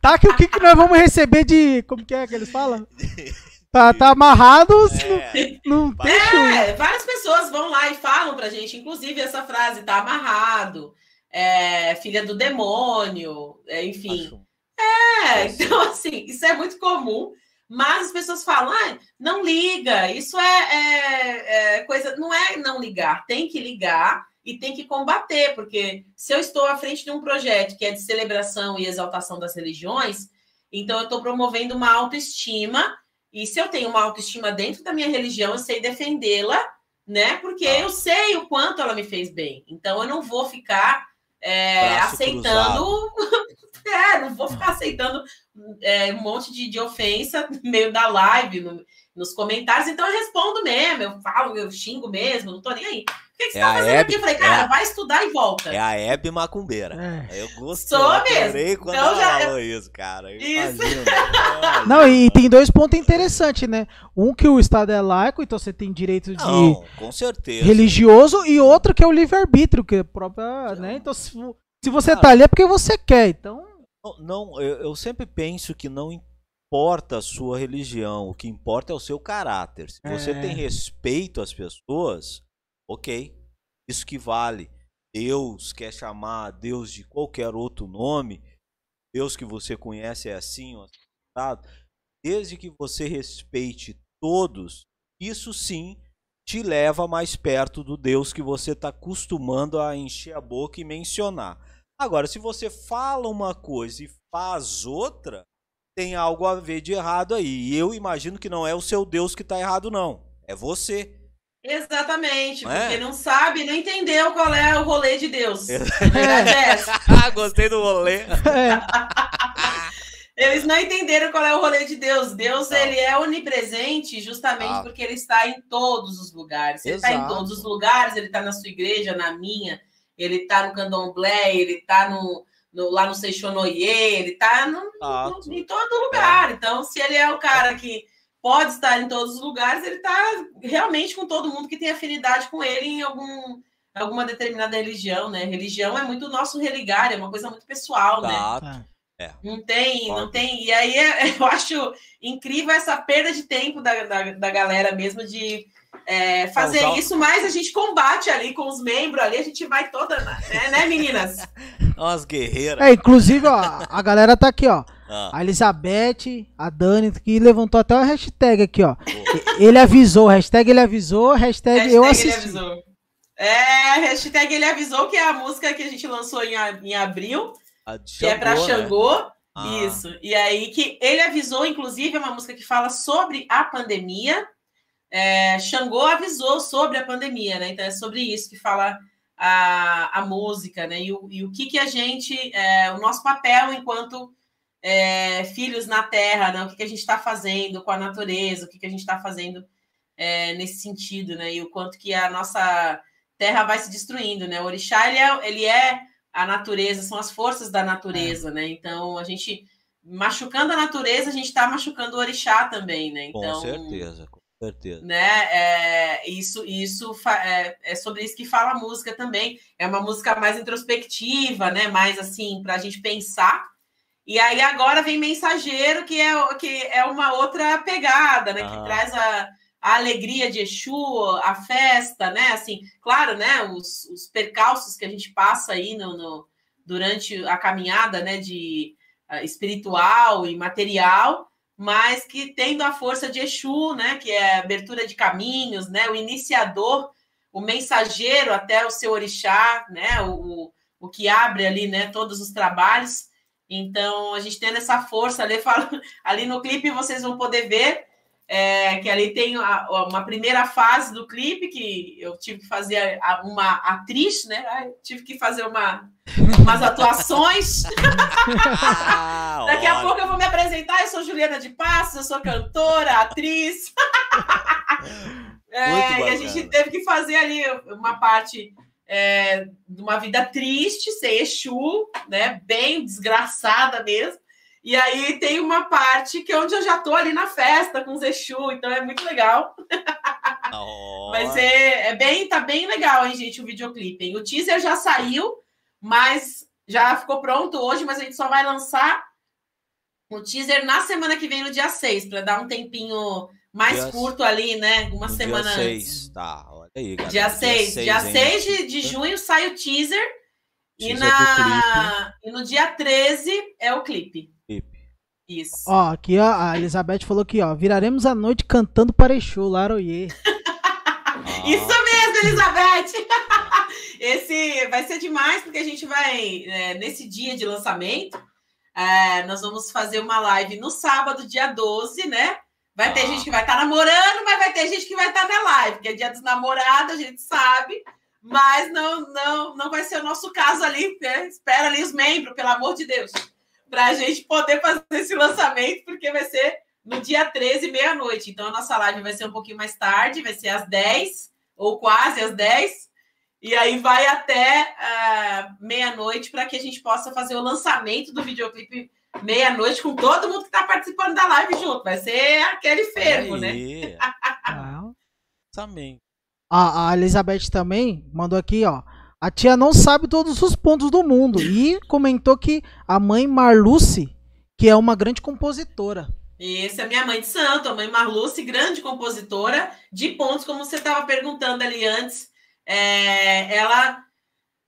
Tá que o que, que nós vamos receber de. Como que é que eles falam? Tá, tá amarrado, é, não, não tem é, várias pessoas vão lá e falam pra gente, inclusive essa frase, tá amarrado, é, filha do demônio, é, enfim. É, então assim, isso é muito comum. Mas as pessoas falam, ah, não liga, isso é, é, é, coisa. Não é não ligar, tem que ligar e tem que combater, porque se eu estou à frente de um projeto que é de celebração e exaltação das religiões, então eu estou promovendo uma autoestima, e se eu tenho uma autoestima dentro da minha religião, eu sei defendê-la, né? Porque ah. eu sei o quanto ela me fez bem. Então eu não vou ficar é, aceitando É, não vou ficar aceitando é, um monte de, de ofensa no meio da live, no, nos comentários. Então eu respondo mesmo, eu falo, eu xingo mesmo, não tô nem aí. O que, que você é tá fazendo Hebe, aqui? Eu falei, cara, é vai estudar e volta. É a Hebe Macumbeira. É. Eu gostei. Sou mesmo. quando então, ela já... falou isso, cara. Eu isso. não, e tem dois pontos interessantes, né? Um que o Estado é laico, então você tem direito de não, com certeza. religioso, e outro que é o livre-arbítrio, que é própria, né? Então se, se você tá ali é porque você quer, então não, eu, eu sempre penso que não importa a sua religião, o que importa é o seu caráter. Se você é. tem respeito às pessoas, ok, isso que vale. Deus quer chamar Deus de qualquer outro nome, Deus que você conhece é assim, assado. desde que você respeite todos, isso sim te leva mais perto do Deus que você está acostumando a encher a boca e mencionar. Agora, se você fala uma coisa e faz outra, tem algo a ver de errado aí. E eu imagino que não é o seu Deus que está errado, não. É você. Exatamente, não porque é? não sabe, não entendeu qual é o rolê de Deus. É. Ah, gostei do rolê. É. Eles não entenderam qual é o rolê de Deus. Deus, não. ele é onipresente justamente ah. porque ele está em todos os lugares. Ele está em todos os lugares, ele está na sua igreja, na minha, ele está no candomblé, ele está no, no, lá no Seixonoye, ele está em todo lugar. É. Então, se ele é o cara que pode estar em todos os lugares, ele está realmente com todo mundo que tem afinidade com ele em algum alguma determinada religião, né? Religião é muito nosso religar, é uma coisa muito pessoal, Exato. né? É. Não tem, Pode. não tem. E aí eu acho incrível essa perda de tempo da, da, da galera mesmo de é, fazer Usar... isso, mas a gente combate ali com os membros ali, a gente vai toda, né, né meninas? Umas guerreiras. É, inclusive, ó, a galera tá aqui, ó. Ah. A Elizabeth, a Dani, que levantou até uma hashtag aqui, ó. Ele avisou, hashtag ele avisou, hashtag, hashtag eu assisti. É, hashtag ele avisou que é a música que a gente lançou em, em abril, que é para Xangô. Né? Ah. Isso. E aí que ele avisou, inclusive, é uma música que fala sobre a pandemia. É, Xangô avisou sobre a pandemia, né? Então é sobre isso que fala a, a música, né? E o, e o que, que a gente, é, o nosso papel enquanto é, filhos na Terra, né? O que, que a gente está fazendo com a natureza, o que, que a gente está fazendo é, nesse sentido, né? E o quanto que a nossa Terra vai se destruindo, né? O Orixá ele é, ele é a natureza, são as forças da natureza, é. né? Então a gente machucando a natureza, a gente está machucando o orixá também, né? Então, com certeza, com certeza. Né? É, isso, isso é, é, sobre isso que fala a música também. É uma música mais introspectiva, né? Mais assim para a gente pensar. E aí agora vem mensageiro que é que é uma outra pegada, né? Que traz a a alegria de Exu, a festa, né? Assim, claro, né? Os, os percalços que a gente passa aí no, no durante a caminhada, né? De uh, espiritual e material, mas que tendo a força de Exu, né? Que é a abertura de caminhos, né? O iniciador, o mensageiro até o seu orixá, né? O, o que abre ali, né? Todos os trabalhos. Então, a gente tendo essa força ali, falo, ali no clipe vocês vão poder ver é, que ali tem a, uma primeira fase do clipe que eu tive que fazer uma atriz, né? tive que fazer uma, umas atuações. Ah, Daqui a pouco eu vou me apresentar. Eu sou Juliana de Passos, eu sou cantora, atriz. é, e a gente teve que fazer ali uma parte é, de uma vida triste, ser Exu, né? Bem desgraçada mesmo. E aí tem uma parte que é onde eu já tô ali na festa com os Exu, então é muito legal. Oh. Mas é, é, bem, tá bem legal, hein, gente, o videoclipe. Hein? O teaser já saiu, mas já ficou pronto hoje, mas a gente só vai lançar o teaser na semana que vem, no dia 6, para dar um tempinho mais dia, curto ali, né? Uma semana dia 6, antes. Tá, aí, galera. Dia 6, dia 6, dia 6 de, de junho sai o teaser. teaser e, na, e no dia 13 é o clipe. Isso. Ó, aqui ó, a Elizabeth falou aqui, ó. Viraremos a noite cantando para Exu, Laroye. Isso mesmo, Elizabeth! Esse vai ser demais, porque a gente vai, é, nesse dia de lançamento, é, nós vamos fazer uma live no sábado, dia 12, né? Vai ter gente que vai estar tá namorando, mas vai ter gente que vai estar tá na live, porque é dia dos namorados, a gente sabe, mas não, não, não vai ser o nosso caso ali. Né? Espera ali os membros, pelo amor de Deus para a gente poder fazer esse lançamento, porque vai ser no dia 13, meia-noite. Então, a nossa live vai ser um pouquinho mais tarde, vai ser às 10, ou quase às 10. E aí vai até uh, meia-noite para que a gente possa fazer o lançamento do videoclipe meia-noite com todo mundo que está participando da live junto. Vai ser aquele fervo, né? Também. A, a Elizabeth também mandou aqui, ó. A tia não sabe todos os pontos do mundo. E comentou que a mãe Marluce, que é uma grande compositora. Essa é a minha mãe de santo, a mãe Marluce, grande compositora de pontos, como você estava perguntando ali antes. É, ela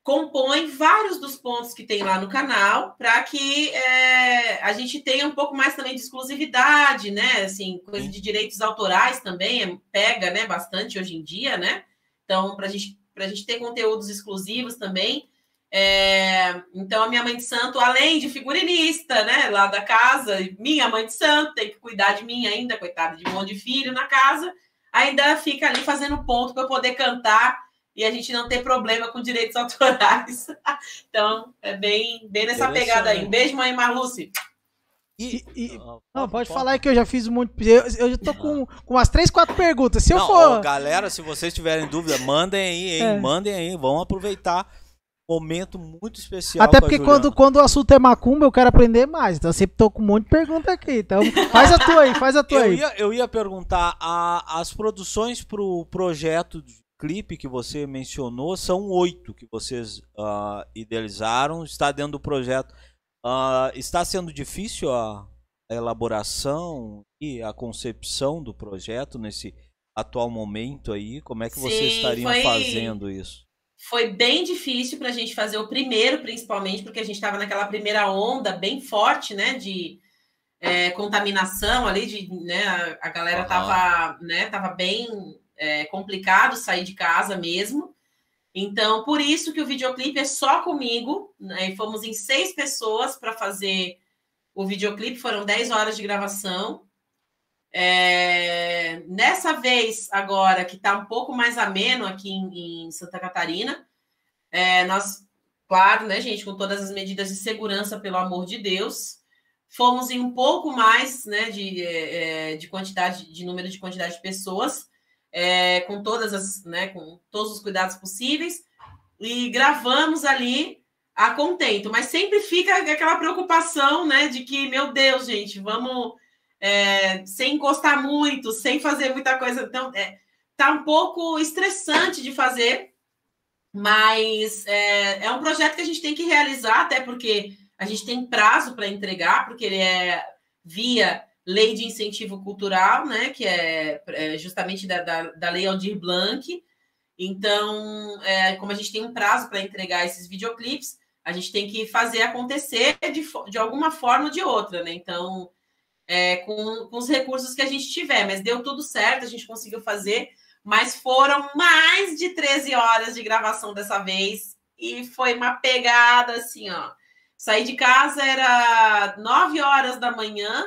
compõe vários dos pontos que tem lá no canal para que é, a gente tenha um pouco mais também de exclusividade, né? Assim, coisa de direitos autorais também é, pega, né? Bastante hoje em dia, né? Então, para a gente para a gente ter conteúdos exclusivos também. É, então, a minha mãe de santo, além de figurinista, né, lá da casa, minha mãe de santo, tem que cuidar de mim ainda, coitada de um monte de filho na casa, ainda fica ali fazendo ponto para eu poder cantar e a gente não ter problema com direitos autorais. então, é bem, bem nessa pegada aí. Um beijo, mãe Marluce. E, e, não, pode, falar que eu já fiz muito. Eu, eu já tô com, com umas 3, 4 perguntas. Se não, eu for. Ó, galera, se vocês tiverem dúvida, mandem aí, hein? É. Mandem aí. Vamos aproveitar. Momento muito especial. Até porque quando, quando o assunto é macumba, eu quero aprender mais. Então eu sempre tô com um monte de pergunta aqui. Então faz a tua aí, faz a tua eu aí. Ia, eu ia perguntar: a, as produções pro projeto de clipe que você mencionou são oito que vocês uh, idealizaram. Está dentro do projeto. Uh, está sendo difícil a, elaboração e a concepção do projeto nesse atual momento aí? Como é que vocês estariam foi, fazendo isso? Foi bem difícil para a gente fazer o primeiro, principalmente porque a gente estava naquela primeira onda bem forte, né, de é, contaminação ali, de, né, a, galera estava né, tava bem é, complicado sair de casa mesmo. Então, por isso que o videoclipe é só comigo. Né? Fomos em seis pessoas para fazer o videoclipe, foram dez horas de gravação. É... Nessa vez, agora, que está um pouco mais ameno aqui em, em Santa Catarina, é, nós, claro, né, gente, com todas as medidas de segurança, pelo amor de Deus, fomos em um pouco mais né, de, é, é de quantidade, de número de quantidade de pessoas é, com todas as, né, com todos os cuidados possíveis. E gravamos ali a contento, mas sempre fica aquela preocupação, né, de que meu Deus, gente, vamos é, sem encostar muito, sem fazer muita coisa, então é, tá um pouco estressante de fazer, mas é, é um projeto que a gente tem que realizar, até porque a gente tem prazo para entregar, porque ele é via lei de incentivo cultural, né, que é, é justamente da, da, da, lei Aldir Blanc. Então, é, como a gente tem um prazo para entregar esses videoclipes, a gente tem que fazer acontecer de, de alguma forma ou de outra, né? Então, é, com, com os recursos que a gente tiver, mas deu tudo certo, a gente conseguiu fazer, mas foram mais de 13 horas de gravação dessa vez, e foi uma pegada assim, ó. Saí de casa era 9 horas da manhã,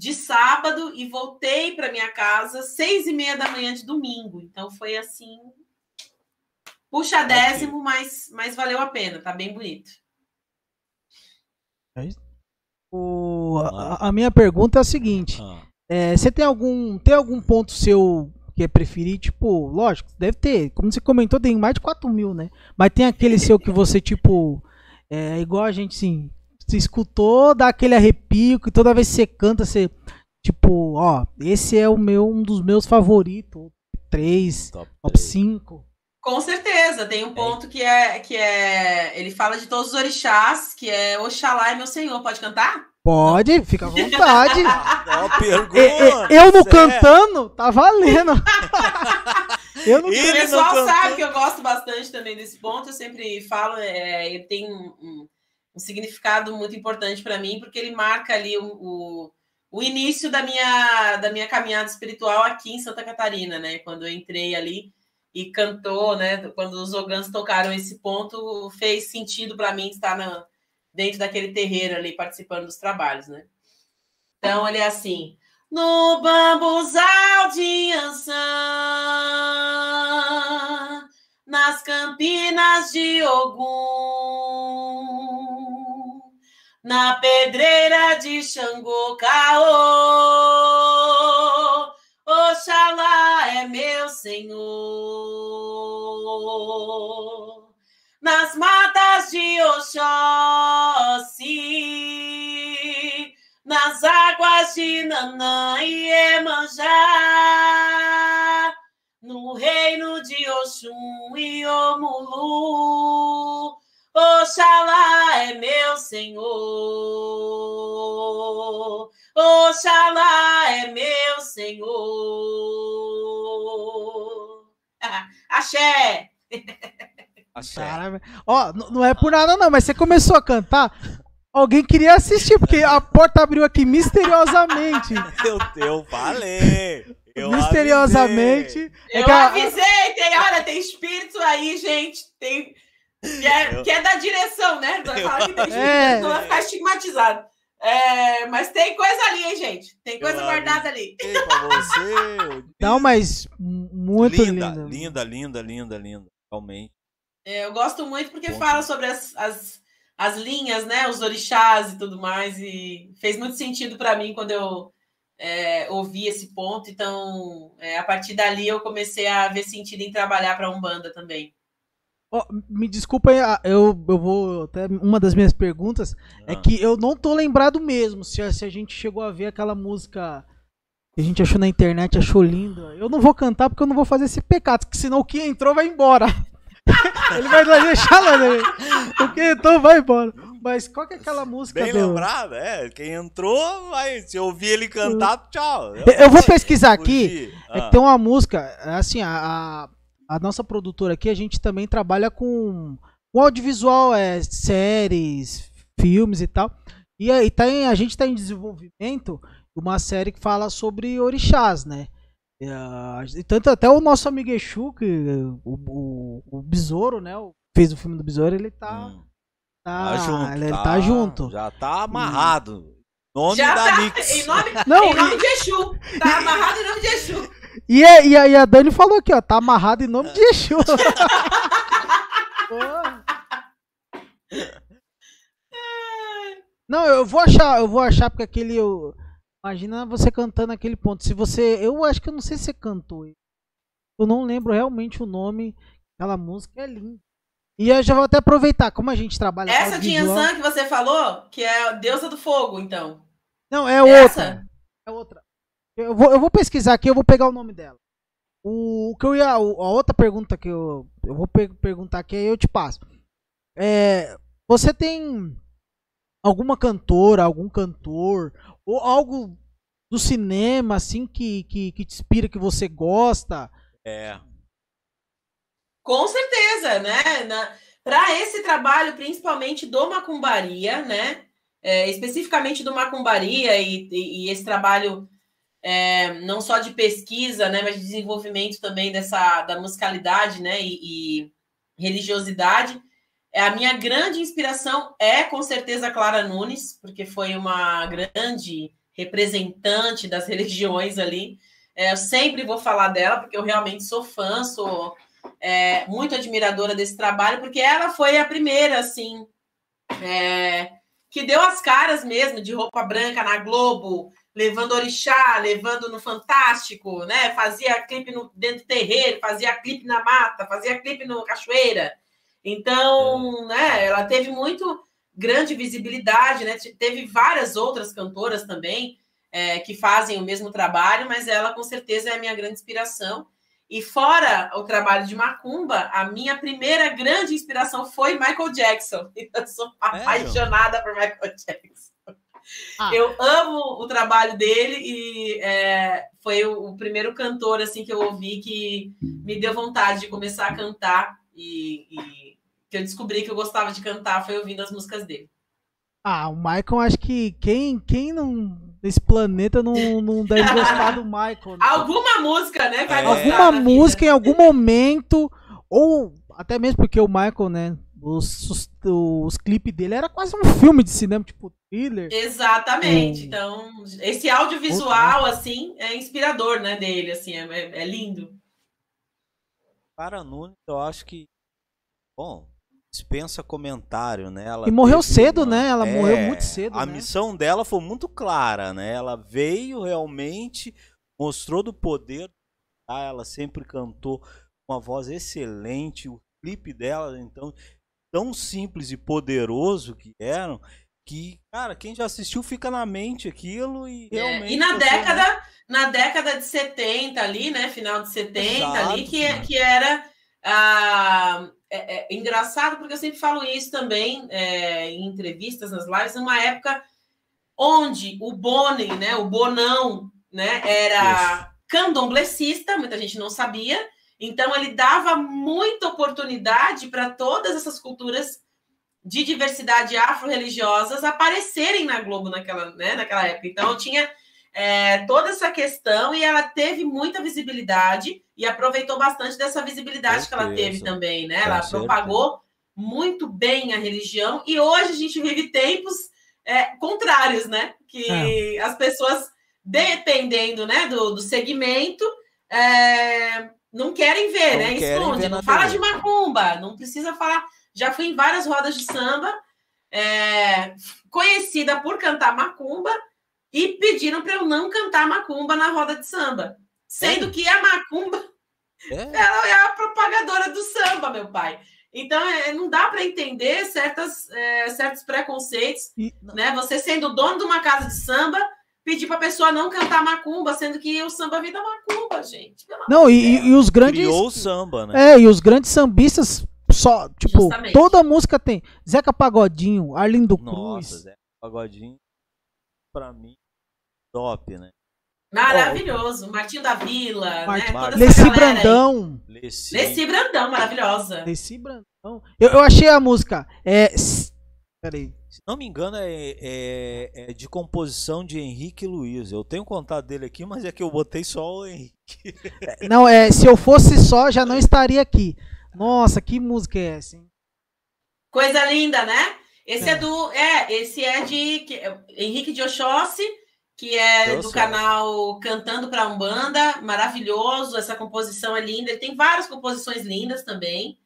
de sábado e voltei para minha casa seis e meia da manhã de domingo. Então foi assim, puxa décimo, mas, mas valeu a pena, tá bem bonito. É o, a, a, minha pergunta é a seguinte: ah. é, você tem algum, tem algum ponto seu que é preferir? Tipo, lógico, deve ter. Como você comentou, tem mais de 4 mil, né? Mas tem aquele seu que você, tipo, é igual a gente, assim, você escutou, dá aquele arrepio que toda vez que você canta, você. Tipo, ó, esse é o meu, um dos meus favoritos. Três, top, top 5. Com certeza, tem um ponto que é que é. Ele fala de todos os orixás, que é Oxalá é meu senhor. Pode cantar? Pode, fica à vontade. Ó, pergunta. Eu não cantando, tá valendo. eu não O pessoal sabe que eu gosto bastante também desse ponto. Eu sempre falo, é, ele tem um, um um significado muito importante para mim, porque ele marca ali o, o, o, início da minha, da minha caminhada espiritual aqui em Santa Catarina, né? Quando eu entrei ali e cantou, né? Quando os Ogãs tocaram esse ponto, fez sentido para mim estar na, dentro daquele terreiro ali, participando dos trabalhos, né? Então, ele é assim. No bambuzal de Ançã, nas campinas de Ogum, na pedreira de Xangô Caô. Oxalá é meu Senhor. Nas matas de Oxóssi, nas águas de Nanã e Emanjá, no reino de Oxum e Omulu, Oxalá é meu Senhor. Oxalá é meu Senhor. Axé. Axé. Ó, não é por nada não, mas você começou a cantar. Alguém queria assistir, porque a porta abriu aqui misteriosamente. Meu Deus, falei! Eu misteriosamente. Avisei. É eu a... avisei, tem, olha, tem espírito aí, gente. Tem que é, eu... que é da direção, né? Vai que tem é... vai ficar estigmatizado. É, mas tem coisa ali, hein, gente? Tem coisa eu guardada ali. Você. Não, mas muito linda. Linda, linda, linda, linda, linda. Realmente. É, eu gosto muito porque Bom, fala sobre as, as, as linhas, né? Os orixás e tudo mais. E fez muito sentido para mim quando eu é, ouvi esse ponto. Então, é, a partir dali, eu comecei a ver sentido em trabalhar para a Umbanda também. Oh, me desculpa, eu, eu vou. Até uma das minhas perguntas é ah. é que eu não tô lembrado mesmo se a, se a gente chegou a ver aquela música que a gente achou na internet, achou linda. Eu não vou cantar porque eu não vou fazer esse pecado, porque senão o que entrou vai embora. Ele vai deixar lá, né? O que entrou vai embora. Mas qual que é aquela música? Bem do... lembrado, é. Quem entrou, vai. Se ouvir ele cantar, tchau. Eu, eu vou pesquisar aqui. É ah. É tem uma música, assim, a, a nossa produtora aqui, a gente também trabalha com, com audiovisual, é, séries, filmes e tal. E aí tá em, a gente está em desenvolvimento uma série que fala sobre orixás, né? E, tanto até o nosso amigo Exu, que o, o, o Besouro, né? Fez o filme do Besouro, ele tá. Hum. Tá, tá, junto, ele tá, tá, junto. Já tá amarrado. Nome já da tá, Mix. Em nome, Não, em nome de Exu. Tá amarrado em nome de Exu. E a, e, a, e a Dani falou aqui, ó, tá amarrado em nome de Exu. Não, eu vou achar, eu vou achar porque aquele. Eu, imagina você cantando aquele ponto. Se você. Eu acho que eu não sei se você cantou. Eu não lembro realmente o nome. Aquela música é linda. E eu já vou até aproveitar, como a gente trabalha. Essa Dinhan que você falou, que é a deusa do fogo, então. Não, é Essa? outra. É outra. Eu vou, eu vou pesquisar aqui, eu vou pegar o nome dela. O, o que eu ia. A outra pergunta que eu, eu vou per perguntar aqui, aí eu te passo. É, você tem alguma cantora, algum cantor, ou algo do cinema, assim, que, que, que te inspira, que você gosta? É. Com certeza, né? Para esse trabalho, principalmente do Macumbaria, né? É, especificamente do Macumbaria e, e, e esse trabalho é, não só de pesquisa, né, mas de desenvolvimento também dessa da musicalidade, né, e, e religiosidade. É, a minha grande inspiração é com certeza Clara Nunes, porque foi uma grande representante das religiões ali. É, eu sempre vou falar dela, porque eu realmente sou fã, sou é, muito admiradora desse trabalho, porque ela foi a primeira, assim, é, que deu as caras mesmo de roupa branca na Globo, levando orixá, levando no Fantástico, né? Fazia clipe no, dentro do terreiro, fazia clipe na mata, fazia clipe no cachoeira. Então, é. né, ela teve muito grande visibilidade, né? Teve várias outras cantoras também é, que fazem o mesmo trabalho, mas ela com certeza é a minha grande inspiração. E fora o trabalho de Macumba, a minha primeira grande inspiração foi Michael Jackson. Eu sou apaixonada por Michael Jackson. Ah. Eu amo o trabalho dele e é, foi o, o, primeiro cantor assim que eu ouvi que me deu vontade de começar a cantar e, e, que eu descobri que eu gostava de cantar foi ouvindo as músicas dele. Ah, o Michael, acho que quem, quem não nesse planeta não, não deve gostar do Michael. Né? Alguma música, né? Vai é. Alguma música vida. em algum momento ou até mesmo porque o Michael, né? Os, os, os clipes dele era quase um filme de cinema, tipo thriller. Exatamente. Então, esse audiovisual, assim, é inspirador, né, dele, assim, é, é, é lindo. Para Nunes, eu acho que, bom, dispensa comentário, né? Ela e morreu cedo, uma... né? Ela é, morreu muito cedo. A né? missão dela foi muito clara, né? Ela veio realmente, mostrou do poder. Tá? Ela sempre cantou uma voz excelente. O clipe dela, então, tão simples e poderoso que eram, que, cara, quem já assistiu fica na mente aquilo e realmente. É, e na década, na década de 70 ali, né? Final de 70 Exato, ali, que, que era. Ah, é, é, engraçado, porque eu sempre falo isso também é, em entrevistas, nas lives, numa época onde o Boni, né, o Bonão, né, era isso. candomblessista, muita gente não sabia, então, ele dava muita oportunidade para todas essas culturas de diversidade afro-religiosas aparecerem na Globo naquela, né, naquela época. Então, tinha é, toda essa questão e ela teve muita visibilidade e aproveitou bastante dessa visibilidade que ela teve também, né? Ela propagou muito bem a religião e hoje a gente vive tempos é, contrários, né? Que é. as pessoas, dependendo né, do, do segmento, é, não querem ver, não né? Esconde. Ver não fala de macumba, não precisa falar. Já fui em várias rodas de samba é, conhecida por cantar macumba e pediram para eu não cantar macumba na roda de samba. Sendo é. que a macumba é. ela é a propagadora do samba, meu pai. Então, é, não dá para entender certas, é, certos preconceitos, e, né? Você sendo dono de uma casa de samba, pedir para a pessoa não cantar macumba, sendo que o samba vem da macumba, gente. Não, e, e, os grandes. Criou o samba, né? É, e os grandes sambistas, só, tipo, Justamente. toda música tem. Zeca Pagodinho, Arlindo Cruz. Nossa, Zeca Pagodinho, para mim, top, né? Maravilhoso. Oh, Martinho da Vila, Mart... né? Leci Brandão. Leci. Leci Brandão, maravilhosa. Leci Brandão. Eu, eu achei a música. É. Peraí. Se não me engano, é, é, é, de composição de Henrique Luiz. Eu tenho contato dele aqui, mas é que eu botei só o Henrique. É, não, é, se eu fosse só, já não estaria aqui. Nossa, que música é essa, hein? Coisa linda, né? Esse é, é do. É, esse é de Henrique de Oxóssi que é do canal Cantando para Umbanda, maravilhoso, essa composição é linda. Ele tem várias composições lindas também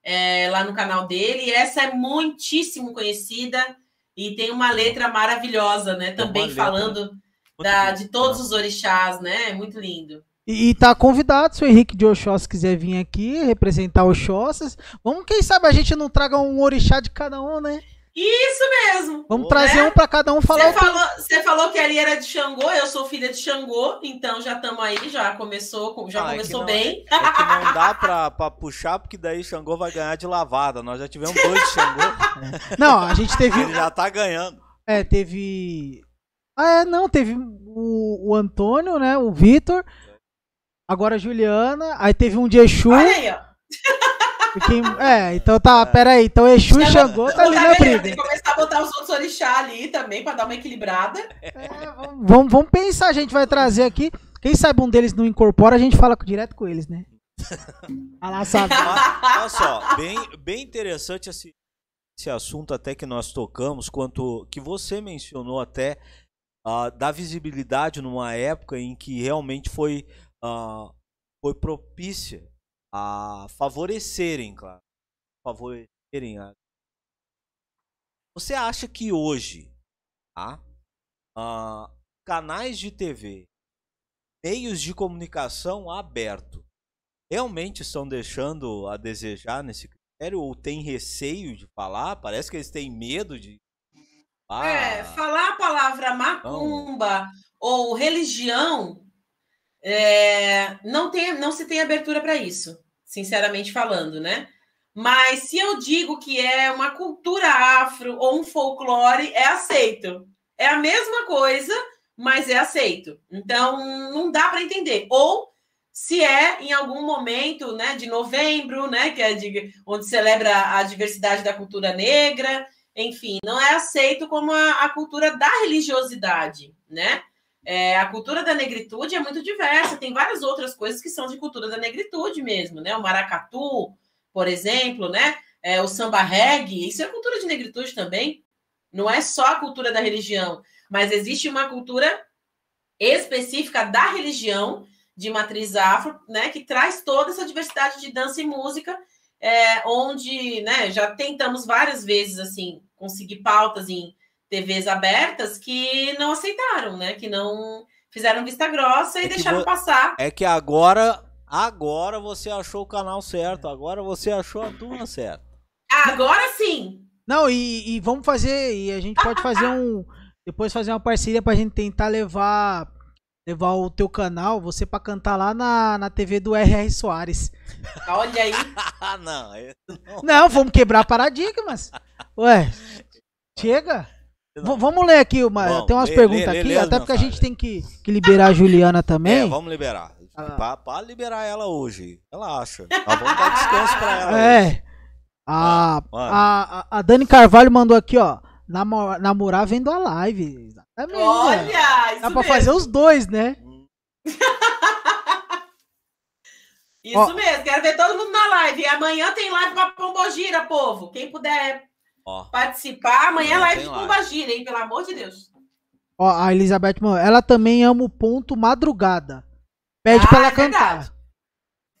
é, lá no canal dele. E essa é muitíssimo conhecida e tem uma letra maravilhosa, né? Também falando da, de todos os orixás, né? É muito lindo. E, e tá convidado, se o Henrique de Oxóssi quiser vir aqui representar Oxóssis. Vamos, quem sabe a gente não traga um orixá de cada um, né? Isso mesmo. Vamos trazer um para cada um falar. Você falou, você falou que ali era de Xangô, eu sou filha de Xangô, então já estamos aí, já começou, já ah, começou é bem. É, é, que não dá para puxar, porque daí Xangô vai ganhar de lavada. Nós já tivemos dois de Xangô. Não, a gente teve. Ele já tá ganhando. É, teve. Ah, é, não, teve o, o Antônio, né? O Vitor. Agora a Juliana. Aí teve um de Exu. Olha aí, ó. Quem... É, então tá, pera aí. Então Exu e Xangô tá ali na briga. Tem que começar a botar os outros orixá ali também pra dar uma equilibrada. É, vamos, vamos pensar, a gente vai trazer aqui. Quem sabe um deles não incorpora, a gente fala direto com eles, né? Olha sabe. Olha só, bem, bem interessante esse, esse assunto até que nós tocamos, quanto que você mencionou até uh, da visibilidade numa época em que realmente foi, uh, foi propícia a favorecerem, claro, favorecerem a... Você acha que hoje, tá? Uh, canais de TV, meios de comunicação aberto, realmente estão deixando a desejar nesse critério ou tem receio de falar? Parece que eles têm medo de ah, é, falar a palavra macumba não. ou religião é, não, tem, não se tem abertura para isso, sinceramente falando, né? Mas se eu digo que é uma cultura afro ou um folclore, é aceito. É a mesma coisa, mas é aceito. Então, não dá para entender. Ou se é em algum momento, né, de novembro, né, que é de, onde celebra a diversidade da cultura negra, enfim, não é aceito como a, a cultura da religiosidade, né? É, a cultura da negritude é muito diversa, tem várias outras coisas que são de cultura da negritude mesmo, né? O maracatu, por exemplo, né? É, o samba reggae, isso é cultura de negritude também. Não é só a cultura da religião, mas existe uma cultura específica da religião de matriz afro, né? Que traz toda essa diversidade de dança e música, é, onde, né? Já tentamos várias vezes assim conseguir pautas em TVs abertas que não aceitaram, né? Que não fizeram vista grossa e é deixaram passar. É que agora, agora você achou o canal certo, agora você achou a turma certa. Agora sim. Não, e, e vamos fazer, e a gente pode fazer um, depois fazer uma parceria pra gente tentar levar levar o teu canal, você para cantar lá na, na TV do R.R. Soares. Olha aí. não, não. Não, vamos quebrar paradigmas. Ué, chega. Vamos ler aqui, uma, tem umas lê, perguntas lê, aqui, lê, até porque a gente tem que, que liberar a Juliana também. É, vamos liberar. Ah. Pra, liberar ela hoje. Ela acha. Tá, vamos dar descanso pra ela. É. Hoje. A, a, a, Dani Carvalho mandou aqui, ó. Namorar vendo a live. Exatamente. Olha, isso Dá pra mesmo. fazer os dois, né? isso ó, mesmo. Quero ver todo mundo na live. E amanhã tem live pra Pombogira, povo. Quem puder Ó. Participar. Amanhã é live de Pomba Gira, hein? Pelo amor de Deus. Ó, a Elizabeth, ela também ama o ponto madrugada. Pede ah, pra ela é cantar.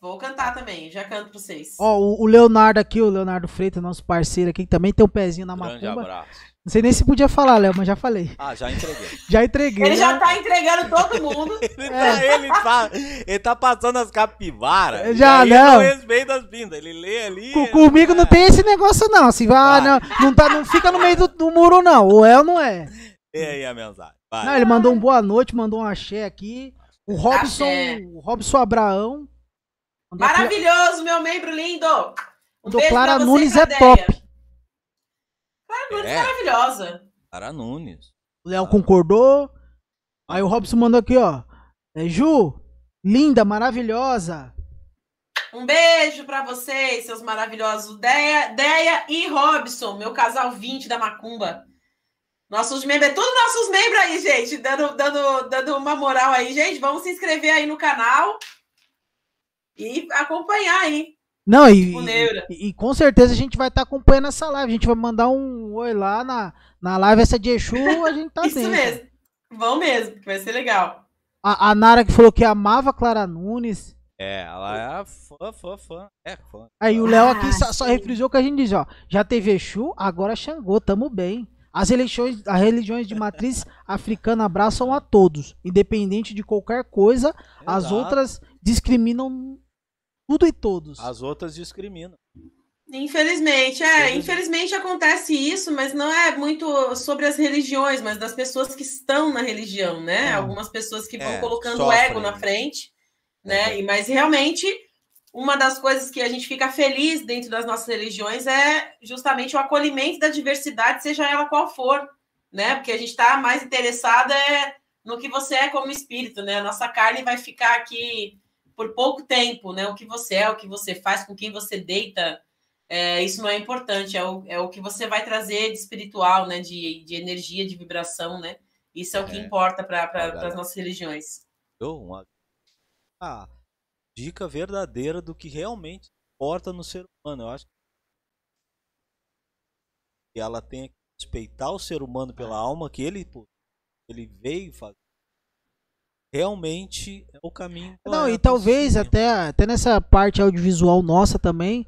Vou cantar também, já canto pra vocês. Ó, o, o Leonardo aqui, o Leonardo Freitas, nosso parceiro aqui, que também tem um pezinho na Grande macumba. abraço. Não sei nem se podia falar, Léo, mas já falei. Ah, já entreguei. Já entreguei. Ele já tá entregando todo mundo. Ele tá, ele tá, ele tá passando as capivaras. É. Já, e aí não. não respeita as pintas. Ele lê ali. Co- ele- comigo não é. tem esse negócio, não. Assim, vai, ah, não, não, tá, não fica no meio do, do muro, não. O El não é. Lê aí a mensagem. Vai. Não, ele mandou um boa noite, mandou um axé aqui. O Robson, Axé. o Robson Abraão. mandou aqui- Maravilhoso, meu membro lindo. Um Do Clara pra você, Nunes é top. Nunes É. maravilhosa. Para Nunes. O Léo concordou. Aí o Robson mandou aqui, ó. É, Ju, linda, maravilhosa. Um beijo pra vocês, seus maravilhosos Deia, Deia e Robson, meu casal 20 da Macumba. Nossos membros, é tudo nossos membros aí, gente, dando, dando, dando uma moral aí, gente. Vamos se inscrever aí no canal e acompanhar aí Não, e, o Neura. e, e com certeza a gente vai estar acompanhando essa live. A gente vai mandar um oi lá na, na live essa de Exu, a gente tá Isso dentro. mesmo. Vão mesmo, que vai ser legal. A, a Nara que falou que amava Clara Nunes. É, ela é fã, fã, fã. É fã. Aí o Léo Ah, aqui só, só sim. refrisou o que a gente diz, ó. Já teve Exu, agora Xangô, tamo bem. As religiões, as religiões de matriz africana abraçam a todos, independente de qualquer coisa. As Exato. outras discriminam tudo e todos. As outras discriminam. Infelizmente, é, infelizmente acontece isso, mas não é muito sobre as religiões, mas das pessoas que estão na religião, né? É. Algumas pessoas que vão É, colocando o ego na frente, né? É. E, mas realmente, uma das coisas que a gente fica feliz dentro das nossas religiões é justamente o acolhimento da diversidade, seja ela qual for, né? Porque a gente está mais interessada é no que você é como espírito, né? A nossa carne vai ficar aqui por pouco tempo, né? O que você é, o que você faz, com quem você deita, é, isso não é importante, é o, é o que você vai trazer de espiritual, né? De, de energia, de vibração, né? Isso é o que É. importa para as nossas religiões. Uma a dica verdadeira do que realmente importa no ser humano. Eu acho que ela tem que respeitar o ser humano pela alma que ele, ele veio fazer. Realmente é o caminho. Não, e correto, talvez até, até nessa parte audiovisual nossa também,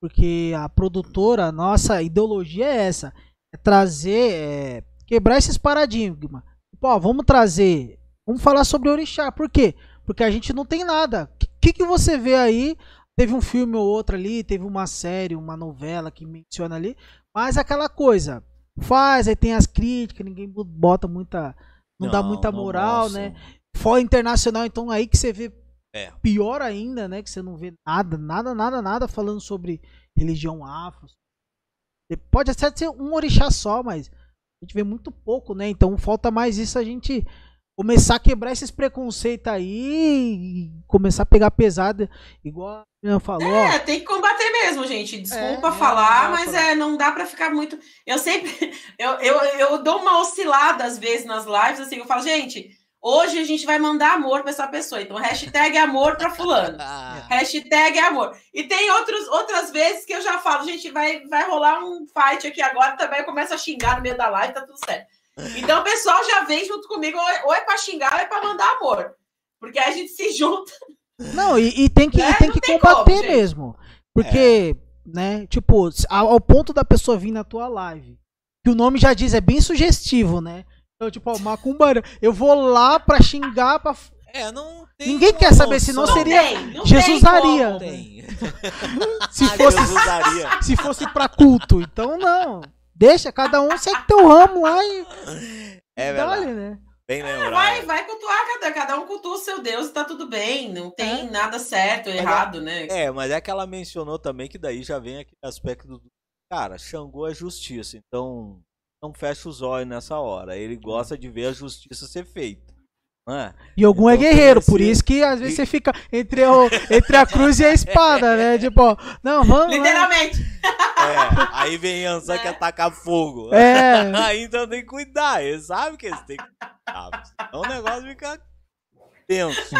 porque a produtora, a nossa ideologia é essa, é trazer, é, quebrar esses paradigmas. Tipo, ó, vamos trazer, vamos falar sobre orixá, por quê? Porque a gente não tem nada. O que, que você vê aí? Teve um filme ou outro ali, teve uma série, uma novela que menciona ali, mas aquela coisa, faz, aí tem as críticas, ninguém bota muita, não, dá muita não moral, mostra. né? Fora internacional, então aí que você vê É. pior ainda, né? Que você não vê nada, nada, nada, nada falando sobre religião afro. Pode até ser um orixá só, mas a gente vê muito pouco, né? Então falta mais isso a gente começar a quebrar esses preconceitos aí e começar a pegar pesado, igual a Juliana falou. É, tem que combater mesmo, gente. Desculpa É, falar, dá mas pra- é, não dá para ficar muito. Eu sempre. Eu, eu, eu dou uma oscilada às vezes nas lives, assim, eu falo, gente, hoje a gente vai mandar amor para essa pessoa. Então, hashtag amor para fulano. Ah, Hashtag amor. E tem outros, outras vezes que eu já falo, gente, vai, vai rolar um fight aqui agora também. Eu começo a xingar no meio da live, tá tudo certo. Então o pessoal já vem junto comigo, ou é- é para xingar ou é para mandar amor. Porque aí a gente se junta. Não, e, e tem que, Né? e tem Não que tem combater como, mesmo. Porque, né, tipo, ao, ao ponto da pessoa vir na tua live, que o nome já diz, é bem sugestivo, né? Então, tipo, ó, macumba, eu vou lá pra xingar, pra... É, não tem Ninguém quer saber, senão noção. seria tem, não Jesus tem Aria. como. Tem. se Ah, fosse, se fosse pra culto. Então, não. Deixa, cada um segue teu ramo lá e É verdade. né? Bem lembrado. Vai, vai cultuar, cada, cada um cultua o seu Deus e tá tudo bem. Não tem É. nada certo ou errado, né? É, mas é que ela mencionou também que daí já vem aquele aspecto do. Cara, Xangô é justiça, então não fecha os olhos nessa hora. Ele gosta de ver a justiça ser feita. É? E algum é Então, guerreiro, tem por esse- isso que às vezes e- você fica entre, o, entre a cruz e a espada, né? Tipo, não, vamos lá. Literalmente. É, aí vem Yansan que ataca fogo. É, Aí então tem que cuidar, ele sabe que eles têm que cuidar. Então o negócio fica tenso.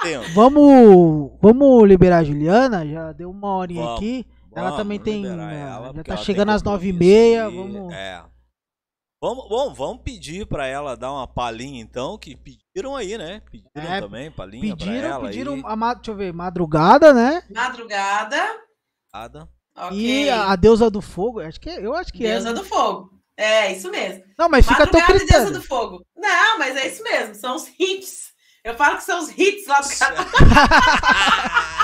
Tenso. vamos, vamos liberar a Juliana, já deu uma horinha Vamos, aqui. Ela também tem, ela, já tá chegando às nove e meia, e- vamos- É. Vamos, bom, vamos pedir pra ela dar uma palhinha então, que pediram aí, né? Pediram É, também palhinha Pediram, pra ela pediram aí. a, deixa eu ver, madrugada, né? Madrugada. Nada. Ok. E a, a deusa do fogo, acho que, eu acho que Deusa é. né? do fogo. É, isso mesmo. Não, mas fica a teu Madrugada e Deusa critério. do Fogo. Não, mas é isso mesmo. São os hits. Eu falo que são os hits lá do canal.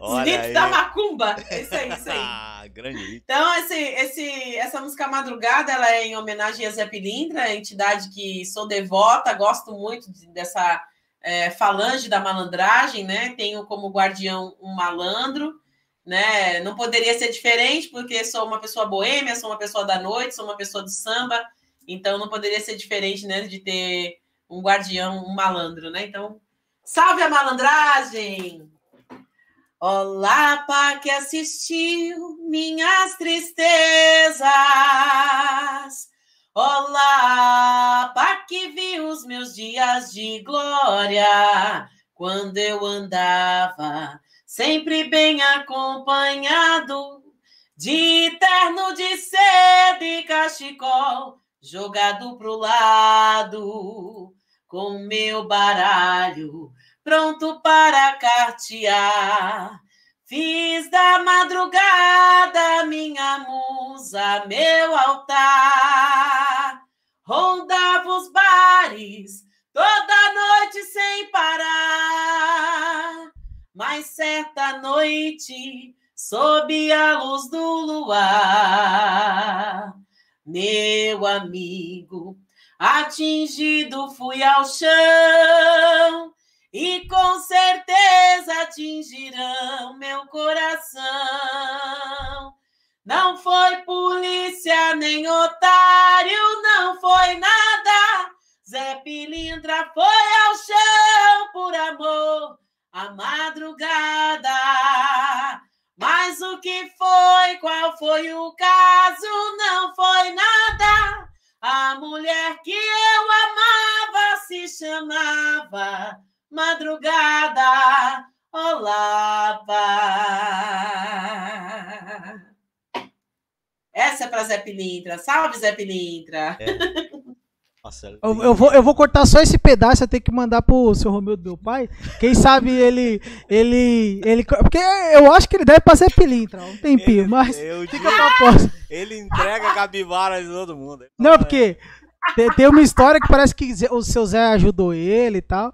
Os hits aí. da macumba. Isso aí, isso aí. Ah, grande hit. Então, esse, esse, essa música Madrugada, ela é em homenagem a Zé Pilintra, entidade que sou devota, gosto muito de- dessa é, falange da malandragem, né? Tenho como guardião um malandro, né? Não poderia ser diferente, porque sou uma pessoa boêmia, sou uma pessoa da noite, sou uma pessoa do samba, então não poderia ser diferente, né? De ter um guardião, um malandro, né? Então, salve a malandragem! Olá, pá que assistiu minhas tristezas. Olá, pá que viu os meus dias de glória. Quando eu andava sempre bem acompanhado de terno de seda e cachecol jogado pro lado com meu baralho pronto para cartear. Fiz da madrugada minha musa, meu altar. Rondava os bares toda noite sem parar. Mas certa noite, sob a luz do luar, meu amigo, atingido fui ao chão e com certeza atingirão meu coração. Não foi polícia nem otário, não foi nada. Zé Pilintra foi ao chão por amor à madrugada. Mas o que foi, qual foi o caso? A mulher que eu amava se chamava madrugada. Pá. Essa é para Zé Pilintra. Salve, Zé Pilintra. Nossa, ela Eu, eu vou, eu vou cortar só esse pedaço, eu tenho que mandar pro seu Romildo, meu pai. Quem sabe ele. ele, ele porque eu acho que ele deve passar pilintra um tempinho, Ele- mas eu fica digo- pra próxima. Ele entrega capivara de todo mundo. Não, porque tem, tem uma história que parece que o seu Zé ajudou ele e tal.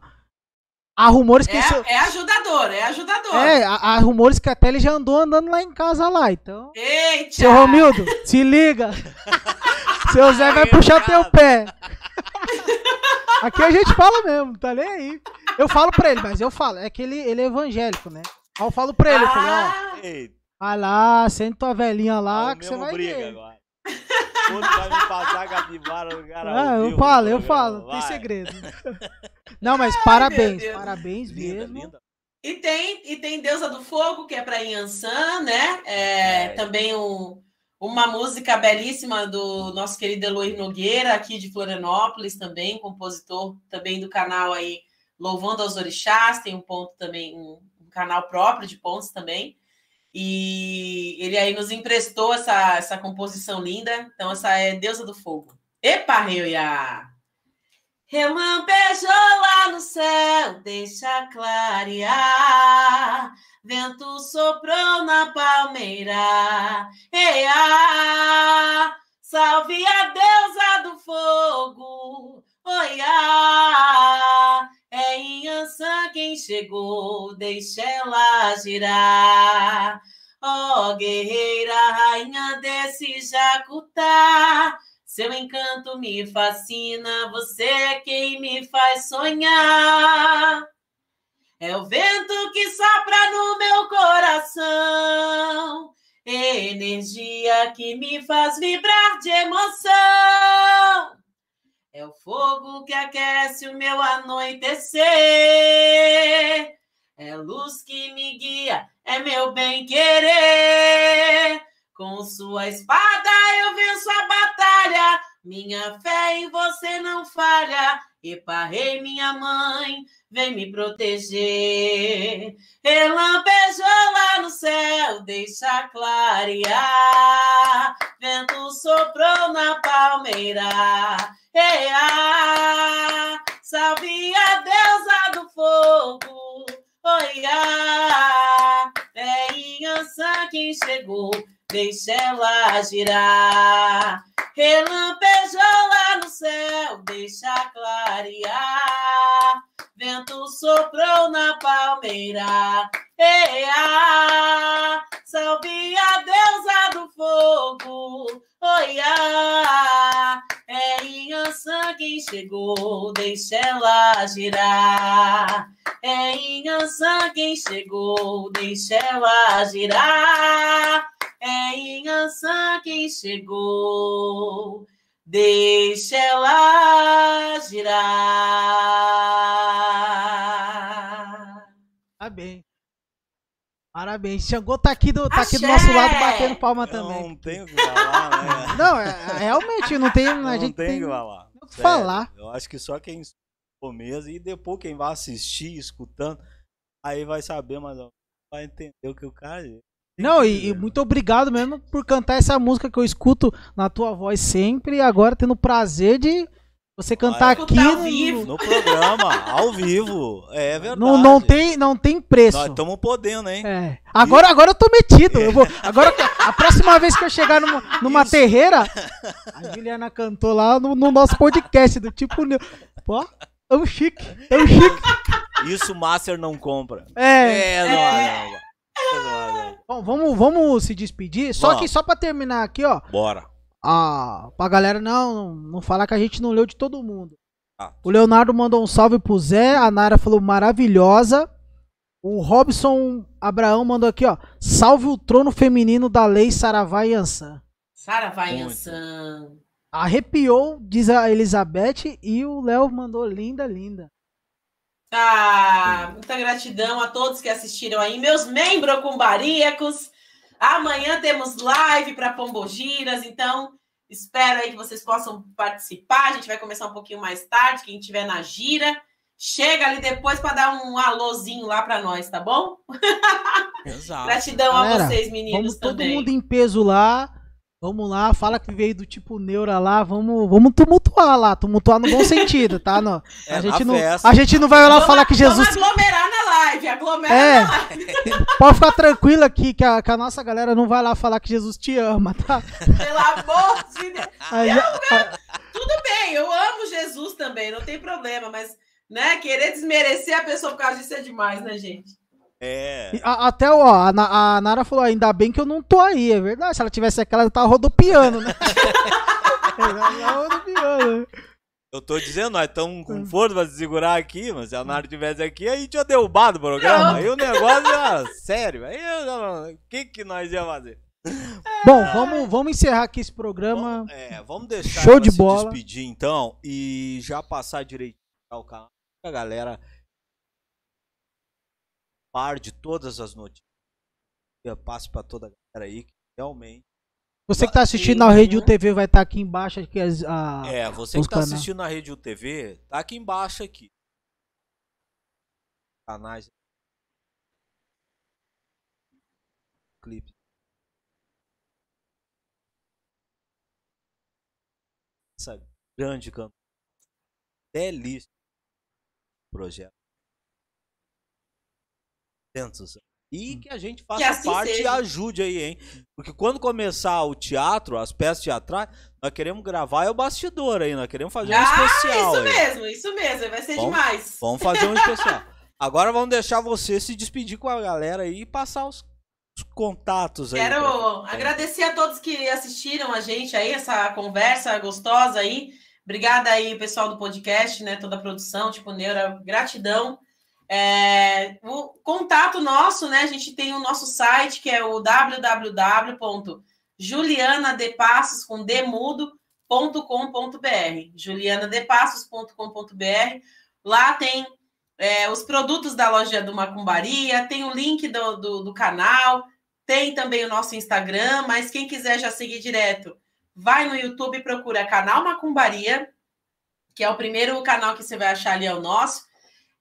Há rumores que. o seu- É, é ajudador, é ajudador. É, há, há rumores que até ele já andou andando lá em casa lá, então. Eita! Seu Romildo, se liga. Seu Zé vai Ai, puxar teu pé. Aqui a gente fala mesmo, tá nem aí. Eu falo pra ele, mas eu falo, é que ele, ele é evangélico, né? Aí eu falo pra ele, eu falei, ó, Ah, vai lá, senta tua velhinha lá o que você vai briga ver. agora. Quando vai me passar capivara no cara Ah, eu falo, eu falo, tem vai. segredo. Não, mas parabéns, Deus. parabéns Linda, mesmo. linda. E tem, e tem Deusa do Fogo, que é para Yansan, né? É, É. Também um, uma música belíssima do nosso querido Eloy Nogueira, aqui de Florianópolis, também, compositor também do canal aí Louvando aos Orixás, tem um ponto também, um, um canal próprio de pontos também. E ele aí nos emprestou essa, essa composição linda. Então, essa é Deusa do Fogo. Epa, Reuia! Relampejou lá no céu, deixa clarear. Vento soprou na palmeira. Eia, salve a deusa do fogo. Oiá, é Inhansã quem chegou, deixa ela girar. Ó guerreira, rainha desse jacutá. Seu encanto me fascina, você é quem me faz sonhar. É o vento que sopra no meu coração, energia que me faz vibrar de emoção. É o fogo que aquece o meu anoitecer, é luz que me guia, é meu bem querer. Com sua espada eu venço a batalha, minha fé em você não falha. Eparrei minha mãe, vem me proteger. Relampejou lá no céu, deixa clarear. vento soprou na palmeira. Eia, salve a deusa do fogo. Oiá, é Inhansã quem chegou, deixa ela girar. Relampejou lá no céu, deixa clarear. Vento soprou na palmeira. Eia, salve a deusa do fogo. Oiá, é Inhansã quem chegou, deixa ela girar. É Inhansã quem chegou, deixa ela girar. É Inhansã quem chegou, deixa ela girar. Parabéns. Parabéns. Xangô tá aqui do, tá aqui do nosso lado batendo palma Eu também. não tenho o que falar, né? Não, é, é, realmente, não tem. A não gente tem o tem que falar. o que Sério, falar. Eu acho que só quem escutou mesmo e depois quem vai assistir, escutando, aí vai saber, mas ó, vai entender o que o cara. Não, e, e né? muito obrigado mesmo por cantar essa música que eu escuto na tua voz sempre e agora tendo o prazer de você cantar aqui no, vivo. No programa, ao vivo. É verdade. não, não tem não tem preço. Nós estamos podendo, hein? É. Agora, agora eu tô metido. Eu vou, agora, a próxima vez que eu chegar numa, numa terreira, a Juliana cantou lá no, no nosso podcast do tipo. Neu- Pô, tão chique, tão chique. Isso o Master não compra. É. É, não, não, não, não. Bom, vamos, vamos se despedir. Só que só pra terminar aqui, ó. Bora. A, pra galera não, não, falar que a gente não leu de todo mundo. Ah. O Leonardo mandou um salve pro Zé. A Nara falou maravilhosa. O Robson Abraão mandou aqui, ó. Salve o trono feminino da lei Saravá e Ansan. Sara vai Muito. Ansan. Arrepiou, diz a Elizabeth. E o Léo mandou linda, linda. Ah, muita gratidão a todos que assistiram aí, meus membros cumbaríacos. Amanhã temos live para Pombogiras, então espero aí que vocês possam participar. A gente vai começar um pouquinho mais tarde, quem estiver na gira. Chega ali depois para dar um alôzinho lá para nós, tá bom? Exato. Gratidão Galera, a vocês, meninos, Vamos todo também. mundo em peso lá. Vamos lá, fala que veio do tipo Neura lá. Vamos, vamos tumultuar lá. Tumultuar no bom sentido, tá? No, É, a, gente não, festa. a gente não vai lá Vamos- falar que Jesus. Vamos aglomerar na live, aglomera É. na live, Pode ficar tranquilo aqui que a, que a nossa galera não vai lá falar que Jesus te ama, tá? pelo amor de Deus. Aí, a- Tudo bem, eu amo Jesus também, não tem problema, mas né, querer desmerecer a pessoa por causa disso é demais, né, gente? É. a- até ó, a, a Nara falou: ainda bem que eu não tô aí, é verdade. Se ela tivesse aquela, ela tava rodopiando, né? Ela tava rodopiando. Eu tô dizendo, nós estamos com força pra se segurar aqui, mas se a Nara tivesse aqui, aí tinha derrubado o programa. Não. Aí o negócio era sério. Aí o que, que nós ia fazer? Bom, vamos, vamos encerrar aqui esse programa. Vamos, é, vamos deixar Show de se bola. despedir então e já passar direitinho ao canal. A galera par de todas as notícias. Eu passo pra toda a galera aí que realmente. Você que tá assistindo na Rede UTV vai estar aqui embaixo. Aqui as, a... É, você os que tá canais. assistindo na Rede UTV, tá aqui embaixo aqui. Canais. Clipe. Essa grande cantora. Belíssimo projeto. Pensa, E que a gente faça assim parte e seja. ajude aí, hein? Porque quando começar o teatro, as peças teatrais, nós queremos gravar é o bastidor aí, nós queremos fazer um ah, especial isso aí. mesmo, isso mesmo, vai ser Vamos- demais. Vamos fazer um especial. Agora vamos deixar você se despedir com a galera aí e passar os, os contatos aí. Quero pra- agradecer a todos que assistiram a gente aí, essa conversa gostosa aí. Obrigada aí, pessoal do podcast, né? Toda a produção, tipo Neura, gratidão. É, o contato nosso, né? A gente tem o nosso site que é o www.julianadepassos com demudo.com.br julianadepassos.com.br Lá tem é, os produtos da loja do Macumbaria, tem o link do, do, do canal, tem também o nosso Instagram, mas quem quiser já seguir direto, vai no YouTube e procura canal Macumbaria, que é o primeiro canal que você vai achar ali, é o nosso.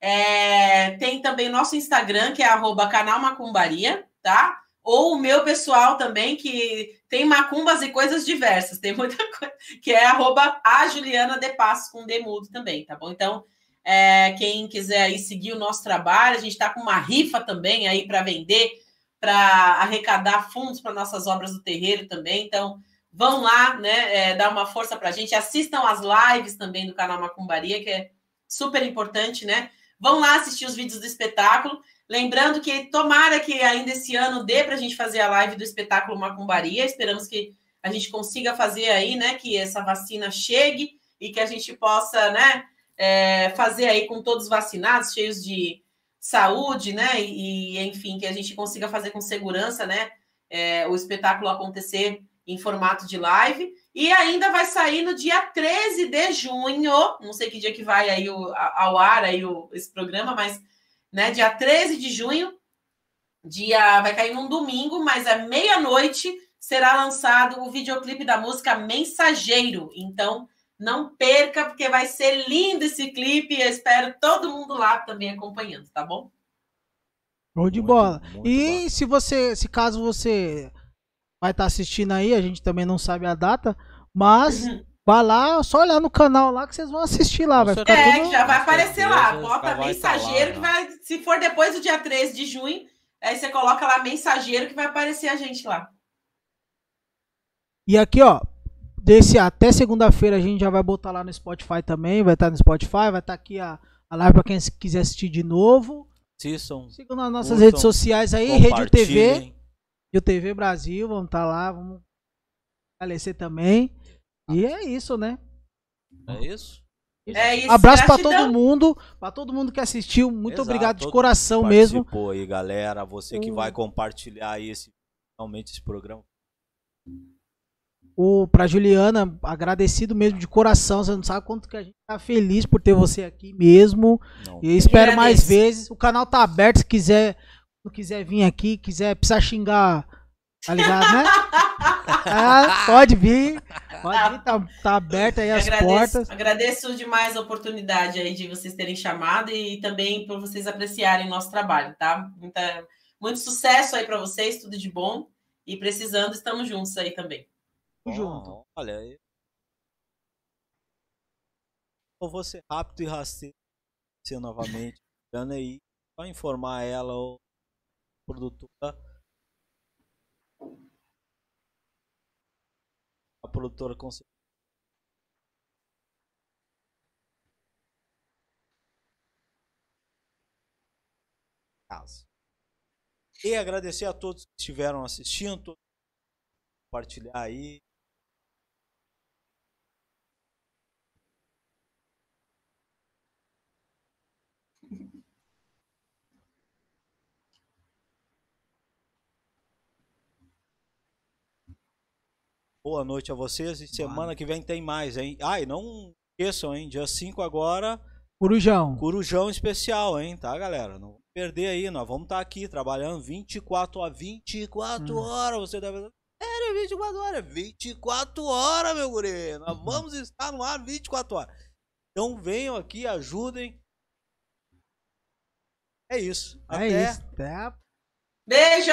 É, tem também nosso Instagram, que é arroba canal Macumbaria, tá? Ou o meu pessoal também, que tem macumbas e coisas diversas, tem muita coisa, que é arroba a Juliana de Passos com Demudo também, tá bom? Então, é, quem quiser aí seguir o nosso trabalho, a gente está com uma rifa também aí para vender, para arrecadar fundos para nossas obras do terreiro também. Então, vão lá, né? É, dar uma força para a gente. Assistam as lives também do canal Macumbaria, que é super importante, né? Vão lá assistir os vídeos do espetáculo. Lembrando que tomara que ainda esse ano dê para a gente fazer a live do espetáculo Macumbaria. Esperamos que a gente consiga fazer aí, né? Que essa vacina chegue e que a gente possa, né? É, fazer aí com todos vacinados, cheios de saúde, né? E, enfim, que a gente consiga fazer com segurança, né? É, o espetáculo acontecer em formato de live. E ainda vai sair no dia 13 de junho. Não sei que dia que vai aí o, ao ar aí o, esse programa, mas né, dia 13 de junho, dia vai cair num domingo, mas à meia-noite será lançado o videoclipe da música Mensageiro. Então, não perca, porque vai ser lindo esse clipe. Eu espero todo mundo lá também acompanhando, tá bom? Show de muito, bola. Muito e bom. se você, se caso você vai estar tá assistindo aí, a gente também não sabe a data, mas uhum. vai lá, só olhar no canal lá que vocês vão assistir lá. Vai ficar é, tudo... já vai aparecer lá. Bota mensageiro, tá lá, que vai. Se for depois do dia 13 de junho, aí você coloca lá mensageiro que vai aparecer a gente lá. E aqui, ó, desse até segunda-feira a gente já vai botar lá no Spotify também, vai estar tá no Spotify, vai estar tá aqui a, a live para quem quiser assistir de novo. Assistam. Sigam nas nossas redes sociais aí, Rede TV. E o TV Brasil, vamos estar tá lá, vamos fortalecer também. E é isso, né? É isso. É isso. Abraço para todo mundo, para todo mundo que assistiu. Muito Exato, obrigado de coração mesmo. aí, galera. Você que vai compartilhar esse realmente esse programa. O para Juliana, agradecido mesmo de coração. Você não sabe quanto que a gente tá feliz por ter você aqui mesmo. Não. E espero mais vezes. O canal tá aberto se quiser quiser vir aqui, quiser precisar xingar, tá ligado, né? ah, pode vir. Pode vir, tá, tá aberta aí as agradeço, portas. Agradeço demais a oportunidade aí de vocês terem chamado e também por vocês apreciarem nosso trabalho, tá? Muita, muito sucesso aí para vocês, tudo de bom. E precisando, estamos juntos aí também. Tamo junto. Olha aí. Eu vou ser rápido e rasteiro novamente. aí, só informar ela produtora a produtora caso. E agradecer a todos que estiveram assistindo, compartilhar aí. Boa noite a vocês e semana que vem tem mais, hein? Ah, e não esqueçam, hein? Dia 5 agora. Corujão. Corujão especial, hein? Tá, galera? Não perder aí, nós vamos estar tá aqui trabalhando 24 horas. 24 hum. horas, você deve. Sério, 24 horas. 24 horas, meu guri. Nós uhum. vamos estar no ar 24 horas. Então venham aqui, ajudem. É isso. É Até. isso. Até. Beijo!